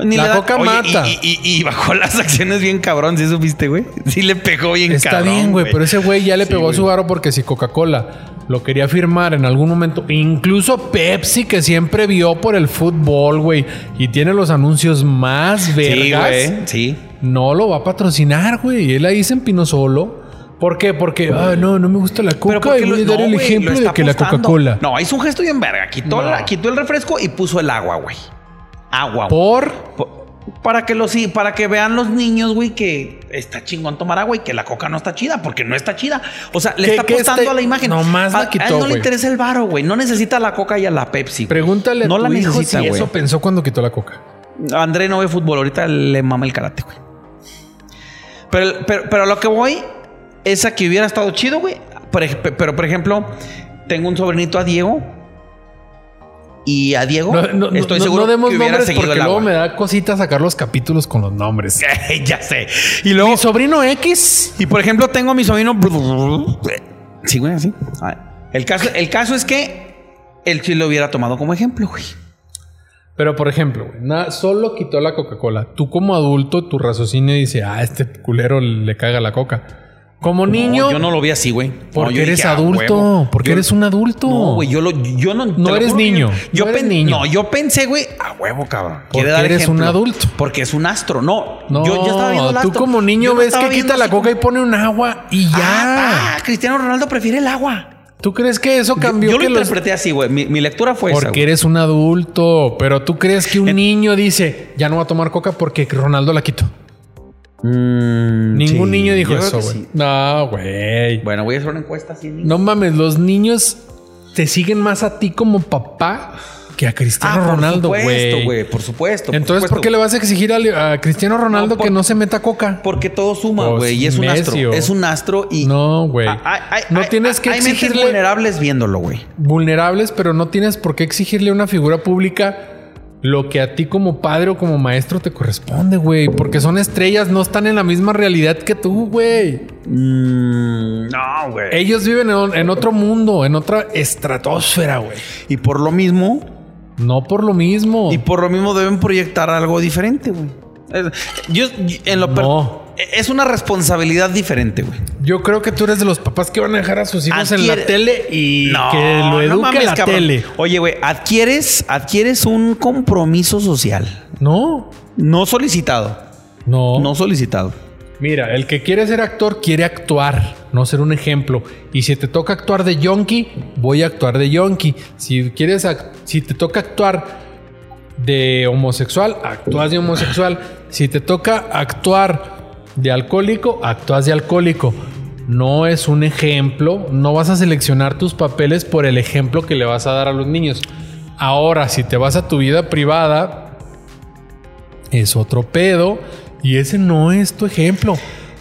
Ni La coca Oye, mata. Y, y- y bajó las acciones bien cabrón, ¿sí supiste, güey? Sí le pegó bien Está cabrón. bien, güey, pero ese güey ya le Sí, pegó a güey. su varo porque si Coca-Cola lo quería firmar en algún momento, incluso Pepsi que siempre vio por el fútbol, güey, y tiene los anuncios más Sí, vergas, güey. Sí. no lo va a patrocinar, güey. Él ahí se empinó solo. ¿Por qué? Porque, ah, no, no me gusta la coca porque y voy a dar no, el ejemplo lo de está que la. Coca-Cola. No, hizo un gesto bien verga. Quitó, No. la- quitó el refresco y puso el agua, güey. Agua. Por Po- Para que, los, para que vean los niños, güey, que está chingón tomar agua y que la coca no está chida, porque no está chida. O sea, le ¿Qué- está qué apostando este- a la imagen. nomás la a, a quitó, él no le interesa el varo, güey. No necesita la coca y a la Pepsi. pregúntale no a la tu hijo necesita, si güey. eso pensó cuando quitó la coca. André no ve fútbol, ahorita le mama el karate, güey. Pero, pero, pero a lo que voy es a que hubiera estado chido, güey. Ej- Pero, por ejemplo, tengo un sobrinito a Diego. Y a Diego No, no, estoy no- seguro no demos que hubiera nombres seguido porque el luego me da cosita sacar los capítulos con los nombres. ya sé. Y luego, Mi sobrino X. y por ejemplo, tengo a mi sobrino. Sí, güey, así. El caso, el caso es que él sí lo hubiera tomado como ejemplo, güey. Pero por ejemplo, güey, na- solo quitó la Coca-Cola. Tú como adulto, tu raciocinio dice, ah, este culero le caga la coca. Como niño. yo no lo vi así, güey. Porque eres dije, "Ah, adulto. huevo". Porque Yo- eres un adulto. No, güey, yo lo, yo no. No eres juro niño, Yo, no eres pen- niño. No, yo pensé, güey, a huevo, cabrón. Porque dar eres un adulto. Porque es un astro. No, No, yo, yo estaba viendo el tú como niño ves que quita la coca y pone un agua y ya. Ah, ah, Cristiano Ronaldo prefiere el agua. ¿Tú crees que eso cambió? yo lo que interpreté así, güey. Mi, mi lectura fue esa. Porque güey. eres un adulto. Pero tú crees que un En- niño dice, ya no va a tomar coca porque Ronaldo la quitó. Mm, Ningún sí, niño dijo yo eso, güey. sí. No, güey. Bueno, voy a hacer una encuesta así. No mames, los niños te siguen más a ti como papá que a Cristiano Ah, por Ronaldo, supuesto, güey. güey. Por supuesto. por Entonces, ¿por supuesto. qué le vas a exigir a, a Cristiano Ronaldo No, por- que no se meta coca? Porque todo suma, Pues, güey. y es un astro. Es un astro y. No, güey. Ah, No tienes que hay mentes exigirle vulnerables viéndolo, güey. vulnerables, pero no tienes por qué exigirle a una figura pública lo que a ti como padre o como maestro te corresponde, güey. Porque son estrellas, no están en la misma realidad que tú, güey. Mm, no, güey. Ellos viven en, en otro mundo, en otra estratosfera, güey. Y por lo mismo, No por lo mismo. y por lo mismo deben proyectar algo diferente, güey. Yo, en lo No. Es una responsabilidad diferente, güey. Yo creo que tú eres de los papás que van a dejar a sus hijos en la tele y No, que lo no eduque mames, la cabrón. tele. Oye, güey, adquieres, adquieres un compromiso social. No, No solicitado. no. No solicitado. Mira, el que quiere ser actor quiere actuar, no ser un ejemplo. Y si te toca actuar de yonki, voy a actuar de yonki. Si quieres, si te toca actuar de homosexual, actúas de homosexual. Si te toca actuar de alcohólico, actúas de alcohólico. No es un ejemplo, no vas a seleccionar tus papeles por el ejemplo que le vas a dar a los niños. Ahora, si te vas a tu vida privada, es otro pedo y ese no es tu ejemplo.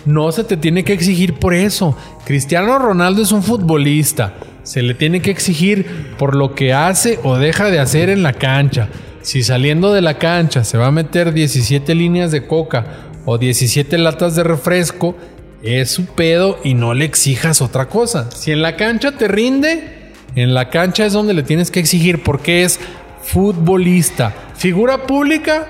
No se te tiene que exigir por eso. Cristiano Ronaldo es un futbolista. Se le tiene que exigir por lo que hace o deja de hacer en la cancha. Si saliendo de la cancha se va a meter 17 líneas de coca o 17 latas de refresco, es su pedo y no le exijas otra cosa. Si en la cancha te rinde, en la cancha es donde le tienes que exigir porque es futbolista. Figura pública,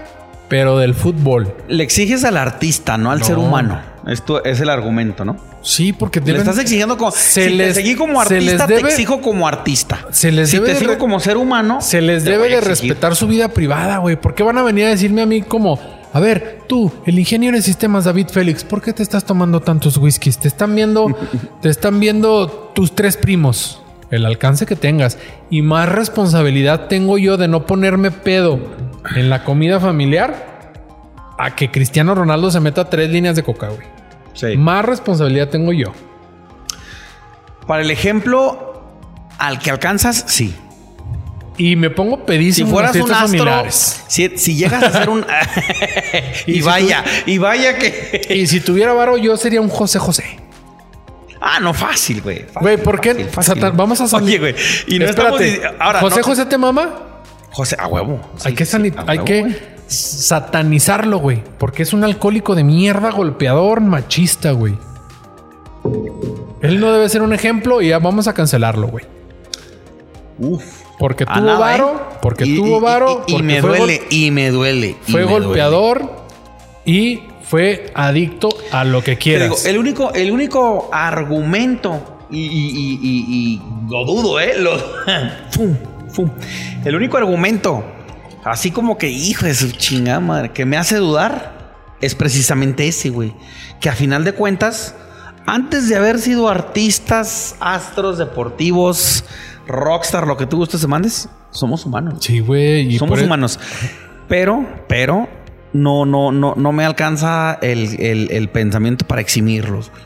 pero del fútbol. Le exiges al artista, no al No. ser humano. Esto es el argumento, ¿no? Sí, porque Le estás exigiendo como. se si les- te seguí como artista, debe- te exijo como artista. Se les si debe te sigo como ser humano. Se les debe de respetar su vida privada, güey. ¿Por qué van a venir a decirme a mí como, a ver, tú, el ingeniero de sistemas David Félix, ¿por qué te estás tomando tantos whiskies? Te están viendo, te están viendo tus tres primos, el alcance que tengas. Y más responsabilidad tengo yo de no ponerme pedo en la comida familiar a que Cristiano Ronaldo se meta tres líneas de coca, güey. Sí. Más responsabilidad tengo yo. Para el ejemplo al que alcanzas, sí. Y me pongo Si pedísimo en fueras un astro, familiares. si, si llegas a ser un. y, Y si vaya, y vaya que. Y si tuviera varo, yo sería un José José. Ah, no, fácil, güey. Güey, ¿por qué? fácil, vamos a Oye, güey. Y no estamos Espérate. Ahora, José no- José te mama. José, a huevo. hay que, hay satanizarlo, güey. Porque es un alcohólico de mierda, golpeador, machista, güey. Él no debe ser un ejemplo y ya vamos a cancelarlo, güey. Uf. Porque tuvo nada, varo, ¿eh? porque Y- tuvo y- varo, Y, y porque me duele, y me duele. y fue me duele. golpeador y fue adicto a lo que quieras. digo, el único, el único argumento, y, y- y- y- y lo dudo, ¿eh? Lo, fum, fum. El único argumento, así como que, hijo de su chingada madre, que me hace dudar, es precisamente ese, güey. Que a final de cuentas, antes de haber sido artistas, astros, deportivos, rockstar, lo que tú gustes, mandes, somos humanos. Sí, güey. Somos e- humanos. Pero, pero, no, no, no, no me alcanza el, el- el pensamiento para eximirlos, güey.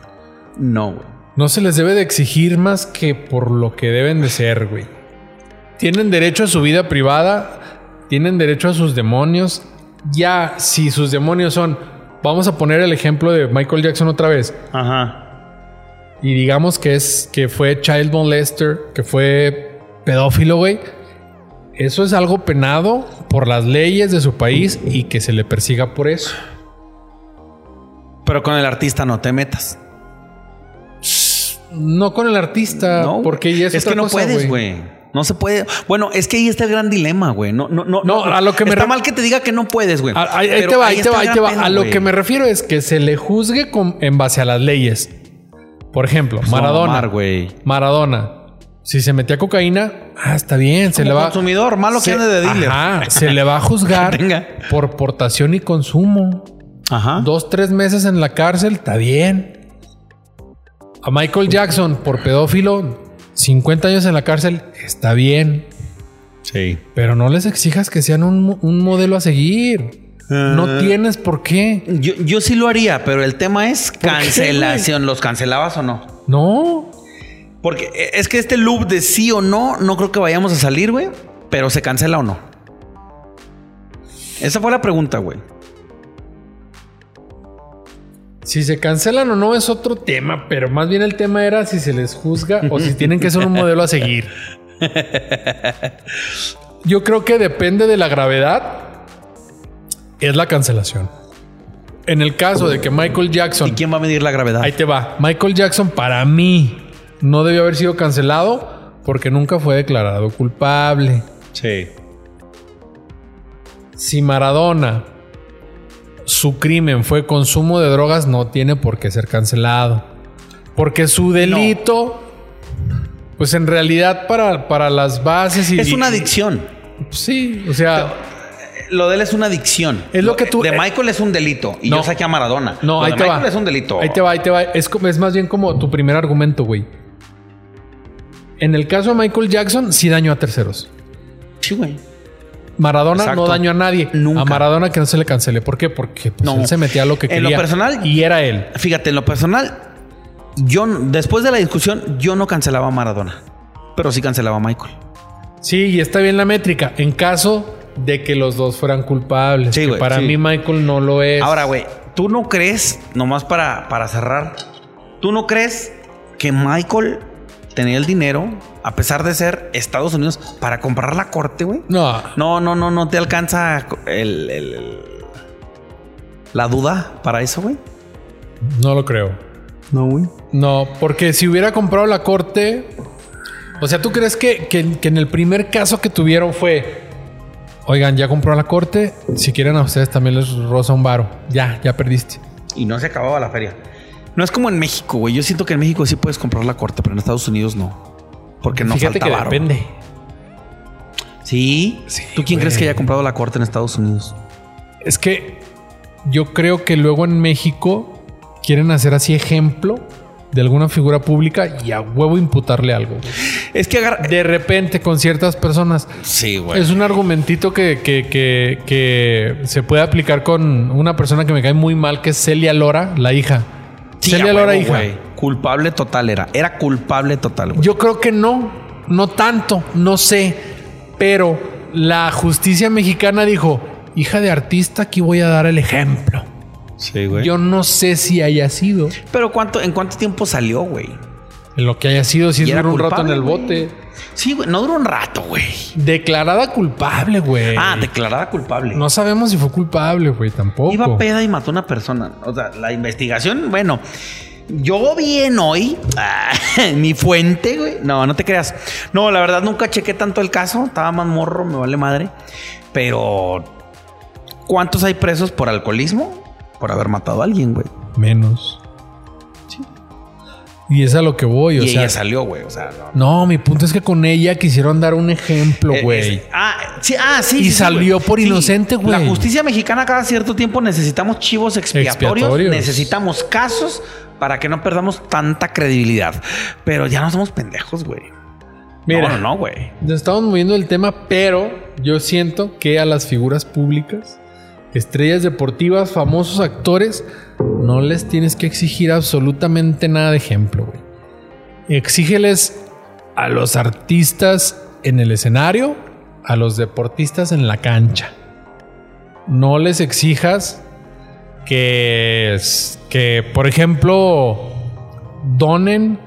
No, güey. No se les debe de exigir más que por lo que deben de ser, güey. Tienen derecho a su vida privada, tienen derecho a sus demonios. Ya, si sus demonios son, vamos a poner el ejemplo de Michael Jackson otra vez, Ajá. Y digamos que es que fue child molester, que fue pedófilo, güey. Eso es algo penado por las leyes de su país y que se le persiga por eso. Pero con el artista no te metas. No con el artista, No, porque ya es, es otra que no cosa, puedes, güey. No se puede. Bueno, es que ahí está el gran dilema, güey. No, no, no. No, a lo que me está mal que te diga que no puedes, güey. Ah, Ahí, te va, ahí te va, ahí te va. A lo que me refiero es que se le juzgue con- en base a las leyes. Por ejemplo, Pues no, Maradona. Omar, güey. Maradona. Si se metía cocaína, ah, está bien, se Como le va. consumidor, malo que ande de dealer. Ajá, se le va a juzgar por portación y consumo. Ajá. Dos, tres meses en la cárcel, está bien. A Michael Jackson por pedófilo, 50 años en la cárcel, está bien. Sí. Pero no les exijas que sean un, un modelo a seguir. No Ah. tienes por qué. Yo, yo sí lo haría, pero el tema es qué, cancelación. ¿Los cancelabas o no? No. Porque es que este loop de sí o no, no creo que vayamos a salir, güey. Pero se cancela o no. Esa fue la pregunta, güey. Si se cancelan o no es otro tema, pero más bien el tema era si se les juzga o si tienen que ser un modelo a seguir. Yo creo que depende de la gravedad, es la cancelación. En el caso de que Michael ¿Y Jackson, quién va a medir la gravedad? ahí te va, Michael Jackson para mí no debió haber sido cancelado porque nunca fue declarado culpable. Sí. Si Maradona, su crimen fue consumo de drogas, no tiene por qué ser cancelado. Porque su delito, pues en realidad para, para las bases y... Es una adicción. Sí, o sea... Lo de él es una adicción. Es lo que tú- De Michael es un delito. Y No. yo saqué a Maradona. No, Lo ahí de te Michael va. es un delito. Ahí te va, ahí te va. Es, más bien como tu primer argumento, güey. En el caso de Michael Jackson, sí dañó a terceros. Sí, güey. Maradona Exacto. no dañó a nadie. Nunca. A Maradona que no se le cancele. ¿Por qué? Porque pues, No. él se metía a lo que En lo quería. personal- Y era él. Fíjate, en lo personal, yo después de la discusión, yo no cancelaba a Maradona. Pero sí cancelaba a Michael. Sí, y está bien la métrica. En caso de que los dos fueran culpables. Sí, que para sí. mí Michael no lo es. Ahora, güey, ¿tú no crees, nomás para, para cerrar, ¿tú no crees que Michael tenía el dinero, a pesar de ser Estados Unidos, para comprar la corte, güey? No, No, no, no, no te alcanza el, el- el- la duda para eso, güey. no lo creo. No, güey. No, porque si hubiera comprado la corte. O sea, ¿tú crees que, que- que en el primer caso que tuvieron fue. Oigan, ya compró la corte. Si quieren a ustedes también les roza un varo. Ya, ya perdiste. Y no se acababa la feria. No es como en México, güey. Yo siento que en México sí puedes comprar la corte, pero en Estados Unidos no. Porque no Fíjate falta que varo. depende. Sí. Sí, ¿Tú quién güey. crees que haya comprado la corte en Estados Unidos? Es que yo creo que luego en México quieren hacer así ejemplo de alguna figura pública y a huevo imputarle algo. güey. Es que agarra. De repente con ciertas personas. Sí, güey. Es un argumentito que, que- que- que se puede aplicar con una persona que me cae muy mal, que es Celia Lora, la hija. Sí, Celia Lora, hija. güey. Culpable total era. Era culpable total, güey. Yo creo que no, no tanto, no sé, pero la justicia mexicana dijo, hija de artista, aquí voy a dar el ejemplo. Sí, güey. Yo no sé si haya sido, Pero ¿cuánto, ¿en cuánto tiempo salió, güey? en lo que haya sido, era duró un rato en el güey. bote. Sí, güey. No duró un rato, güey. Declarada culpable, güey. Ah, declarada culpable. No sabemos si fue culpable, güey, tampoco. Iba peda y mató a una persona. O sea, la investigación, bueno. Yo bien hoy, ah, mi fuente, güey. No, no te creas. No, la verdad nunca chequé tanto el caso. Estaba más morro, me vale madre. Pero, ¿cuántos hay presos por alcoholismo? Por haber matado a alguien, güey. Menos. Y es a lo que voy, o y sea. ella salió, güey. O sea, no. No, mi punto es que con ella quisieron dar un ejemplo, Eh, güey. ah, sí, ah, sí. Y sí, sí, salió por inocente, güey. La justicia mexicana cada cierto tiempo necesitamos chivos expiatorios, Expiatorios. necesitamos casos para que no perdamos tanta credibilidad. Pero ya no somos pendejos, güey. Mira. no, no, no, güey. Nos estamos moviendo el tema, pero yo siento que a las figuras públicas, estrellas deportivas, famosos actores, no les tienes que exigir absolutamente nada de ejemplo, güey. Exígeles a los artistas en el escenario, a los deportistas en la cancha. No les exijas que, que por ejemplo, donen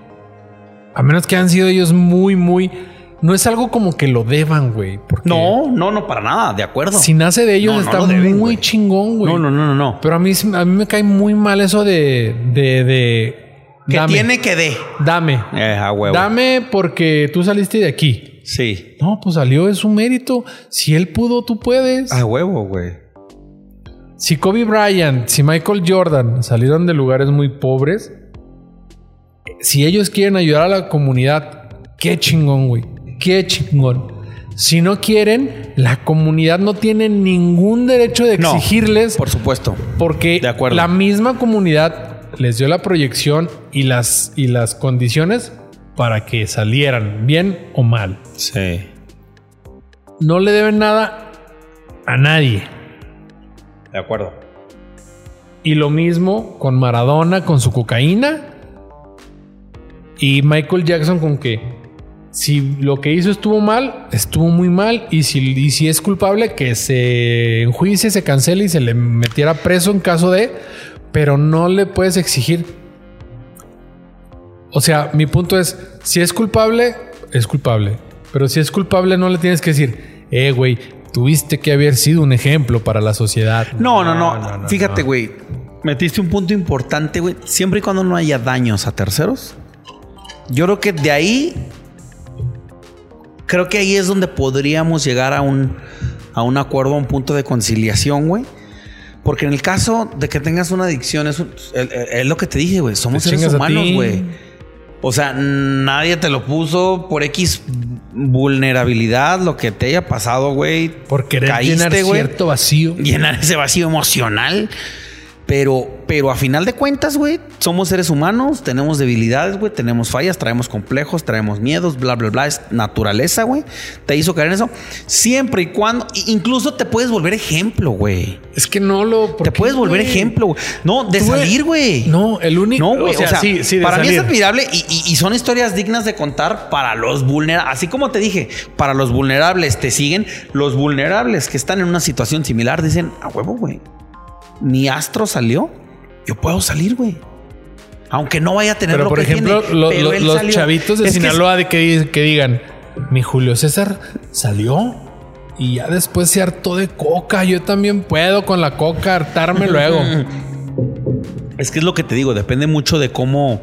a menos que han sido ellos muy, muy. No es algo como que lo deban, güey. No, no, no, para nada, de acuerdo. Si nace de ellos No, está deben, muy chingón, güey. no, no, no, no, no. Pero a mí, a mí me cae muy mal eso de. de, de Que dame, tiene que de. Dame. Eh, a huevo. Dame porque tú saliste de aquí. Sí. No, pues salió, es su mérito. Si él pudo, tú puedes. A huevo, güey. Si Kobe Bryant, si Michael Jordan salieron de lugares muy pobres, Si ellos quieren ayudar a la comunidad, qué chingón, güey. Qué chingón. Si no quieren, la comunidad no tiene ningún derecho de No, exigirles Por supuesto. porque De acuerdo. la misma comunidad les dio la proyección y las, y las condiciones para que salieran bien o mal. Sí. No le deben nada a nadie. De acuerdo. Y lo mismo con Maradona, con su cocaína. Y Michael Jackson con que si lo que hizo estuvo mal, estuvo muy mal. Y si, y si es culpable, que se enjuicie, se cancele y se le metiera preso en caso de... Pero no le puedes exigir. O sea, mi punto es, si es culpable, es culpable. Pero si es culpable, no le tienes que decir, eh, güey, tuviste que haber sido un ejemplo para la sociedad. No, no, no. Fíjate, güey. Metiste un punto importante, güey. Siempre y cuando no haya daños a terceros. Yo creo que de ahí. Creo que ahí es donde podríamos llegar a un, a un acuerdo, a un punto de conciliación, güey. Porque en el caso de que tengas una adicción, es, es- es lo que te dije, güey. Somos Te seres humanos, güey. O sea, nadie te lo puso por X vulnerabilidad, lo que te haya pasado, güey. Por querer Caíste, llenar güey. cierto vacío. llenar ese vacío emocional. Pero, pero a final de cuentas, güey, somos seres humanos, tenemos debilidades, güey, tenemos fallas, traemos complejos, traemos miedos, bla, bla, bla. Es naturaleza, güey. Te hizo caer en eso. Siempre y cuando, incluso te puedes volver ejemplo, güey. Es que no lo. ¿por Te qué, puedes volver ejemplo, güey. No, de Tú, salir, güey. No, el único. No, güey. O sea, sí, sí, de para mí es admirable y, y- y son historias dignas de contar para los vulnerables. Así como te dije, para los vulnerables te siguen. Los vulnerables que están en una situación similar dicen, a huevo, güey. Mi astro salió. Yo puedo salir, güey. Aunque no vaya a tener Pero lo por que ejemplo, tiene, lo- pero lo- él los salió. chavitos de Es que Sinaloa de que, que digan, mi Julio César salió y ya después se hartó de coca. Yo también puedo con la coca hartarme luego. Es que es lo que te digo, depende mucho de cómo,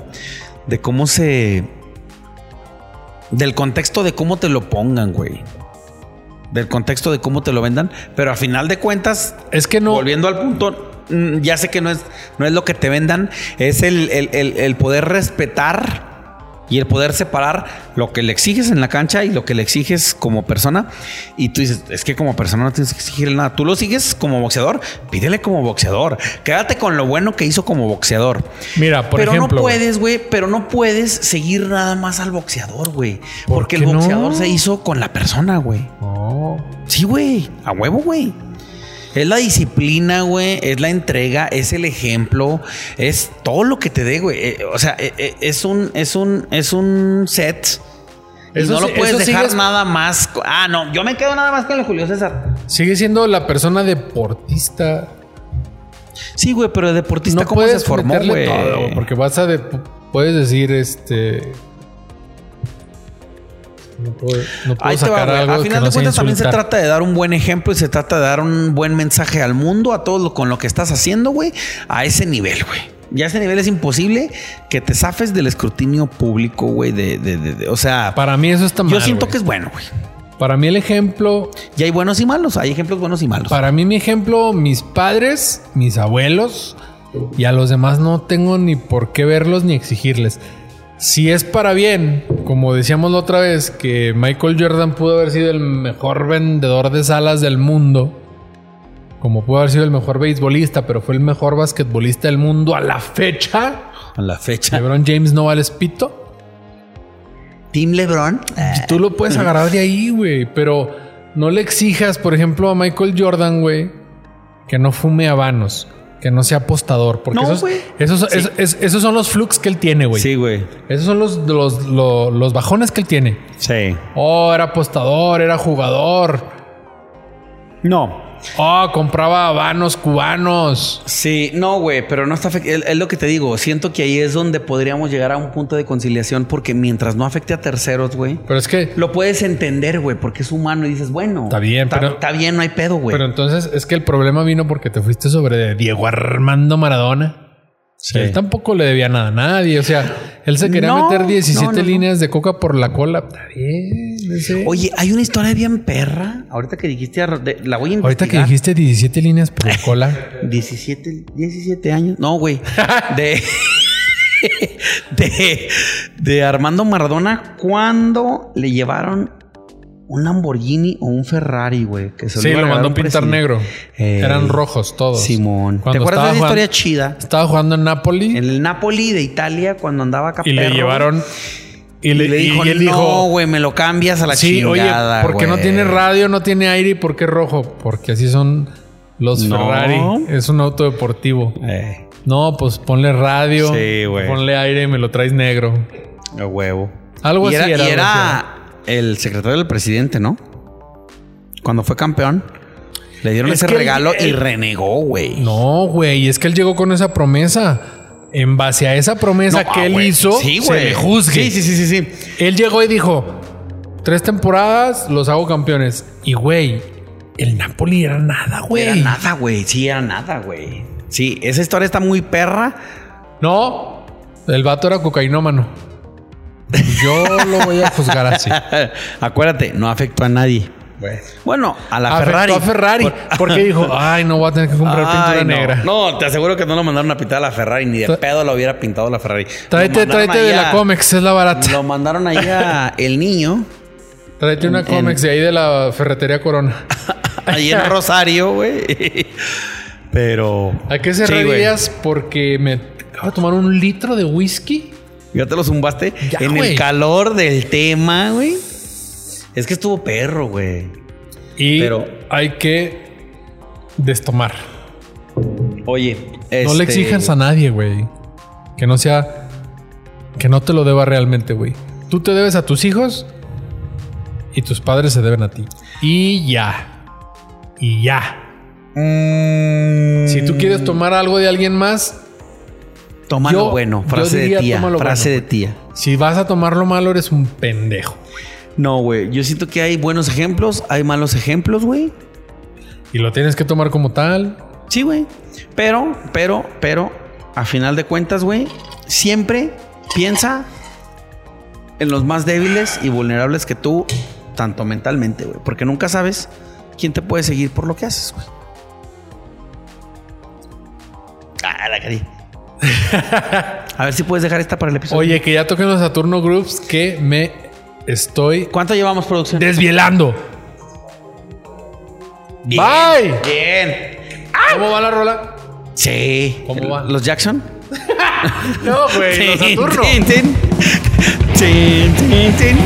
de cómo se, del contexto de cómo te lo pongan, güey. Del contexto de cómo te lo vendan, pero a final de cuentas, Es que no. volviendo al punto, mm, ya sé que no es, no es lo que te vendan, es el, el- el- el poder respetar y el poder separar lo que le exiges en la cancha y lo que le exiges como persona. Y tú dices, es que como persona no tienes que exigirle nada. Tú lo sigues como boxeador, pídele como boxeador. Quédate con lo bueno que hizo como boxeador. Mira, por pero ejemplo. no puedes, güey, pero no puedes seguir nada más al boxeador, güey. ¿Por Porque el no? boxeador se hizo con la persona, güey. No. Sí, güey. A huevo, güey. Es la disciplina, güey. Es la entrega, es el ejemplo, es todo lo que te dé, güey. Eh, o sea, eh, eh, es un, es un, es un set. Y Eso no lo puedes dejar nada más. Ah, no, yo me quedo nada más con el Julio César. Sigue siendo la persona deportista. Sí, güey, pero el deportista, no ¿cómo puedes se formó, güey, porque vas a de- puedes decir este no puedo, no puedo Ahí va, sacar algo A final de cuentas también se trata de dar un buen ejemplo y se trata de dar un buen mensaje al mundo, a todo lo con lo que estás haciendo, güey, a ese nivel, güey. Ya a ese nivel es imposible que te zafes del escrutinio público, güey, de, de- de- de- o sea, Para mí eso está mal. yo siento que es bueno, güey. para mí el ejemplo, Y hay buenos y malos, hay ejemplos buenos y malos. para mí mi ejemplo, mis padres, mis abuelos y a los demás no tengo ni por qué verlos ni exigirles. Si es para bien, como decíamos la otra vez, que Michael Jordan pudo haber sido el mejor vendedor de salas del mundo, como pudo haber sido el mejor beisbolista, pero fue el mejor basquetbolista del mundo a la fecha. A la fecha. LeBron James no vale pito. Team LeBron. Y tú lo puedes agarrar de ahí, güey. Pero no le exijas, por ejemplo, a Michael Jordan, güey, que no fume habanos, que no sea apostador. Porque No, esos, güey. esos, Sí. esos son los flux que él tiene, güey. Sí, güey. Esos son los, los, los, los bajones que él tiene. Sí. Oh, era apostador, era jugador. No. Oh, compraba habanos cubanos. Sí, no, güey, pero no está es, es lo que te digo. Siento que ahí es donde podríamos llegar a un punto de conciliación porque mientras no afecte a terceros, güey, Pero es que lo puedes entender, güey, porque es humano y dices, bueno, Está bien, está, pero- está bien, no hay pedo, güey. Pero entonces es que el problema vino porque te fuiste sobre Diego Armando Maradona. Sí. Él tampoco le debía nada a nadie. O sea, él se quería No, meter 17 no, no, no. líneas de coca por la cola. Está bien. Oye, hay una historia bien perra. Ahorita que dijiste, la voy a investigar. Ahorita que dijiste 17 líneas por la cola. 17, 17 años. No, güey. De. de, de Armando Maradona cuando le llevaron un Lamborghini o un Ferrari, güey. Que se Sí, a lo mandó un pintar presidente. negro. Eh, Eran rojos todos. Simón. ¿Te acuerdas de esa historia chida? Estaba jugando en Napoli En el Napoli de Italia, cuando andaba acá y le llevaron. Y Y le, y dijo, él no, güey, me lo cambias a la Sí, oye, chingada, ¿por qué no güey". tiene radio, no tiene aire y por qué rojo? Porque así son los No. Ferrari. Es un auto deportivo. Eh, No, pues ponle radio. Sí, güey. Ponle aire y me lo traes negro. a huevo. Algo y así era, era. y algo así era el secretario del presidente, ¿no? Cuando fue campeón, le dieron Es ese él- regalo y renegó, güey. No, güey, es que él llegó con esa promesa. En base a esa promesa No, que ah, él hizo, Sí, se le juzgue. Sí, sí, sí, sí, sí. Él llegó y dijo: Tres temporadas los hago campeones. Y güey, el Napoli era nada, güey. Era nada, güey. Sí, era nada, güey. Sí, esa historia está muy perra. No, el vato era cocainómano. Yo lo voy a juzgar así. Acuérdate, no afectó a nadie. Bueno, a la Afectó Ferrari. a Ferrari. Porque dijo: Ay, no voy a tener que comprar Ay, pintura no. negra. No, te aseguro que no lo mandaron a pintar a la Ferrari, ni de Tra- pedo lo hubiera pintado la Ferrari. Tráete, tráete de la Comex, es la barata. Lo mandaron ahí a el niño, Tráete una en- Comex de ahí de la ferretería Corona. ahí en Rosario, güey. Pero. ¿A qué se Sí? Porque me acabo de tomar un litro de whisky. Ya te lo zumbaste Ya, en güey. el calor del tema, güey. Es que estuvo perro, güey. Y Pero- hay que destomar. Oye, No le este, exijas a nadie, güey. Que no sea. Que no te lo deba realmente, güey. Tú te debes a tus hijos y tus padres se deben a ti. Y ya. Y ya. mm, Si tú quieres tomar algo de alguien más, Tómalo yo- bueno, frase diría, de tía. Frase bueno, de tía. si vas a tomar lo malo, eres un pendejo. No, güey. Yo siento que hay buenos ejemplos, hay malos ejemplos, güey. Y lo tienes que tomar como tal. Sí, güey. Pero, pero, pero, a final de cuentas, güey, siempre piensa en los más débiles y vulnerables que tú, tanto mentalmente, güey. Porque nunca sabes quién te puede seguir por lo que haces, güey. Ah, la cari. A ver si puedes dejar esta para el episodio. Oye, que ya toquen los Saturno Groups que me estoy ¿cuánto llevamos producción? desvielando. Bien, Bye. Bien. ¿Cómo va la rola? Sí. ¿Cómo va? ¿Los Jackson? No, güey, los Saturno. Tin, tin. Tin, tin, tin.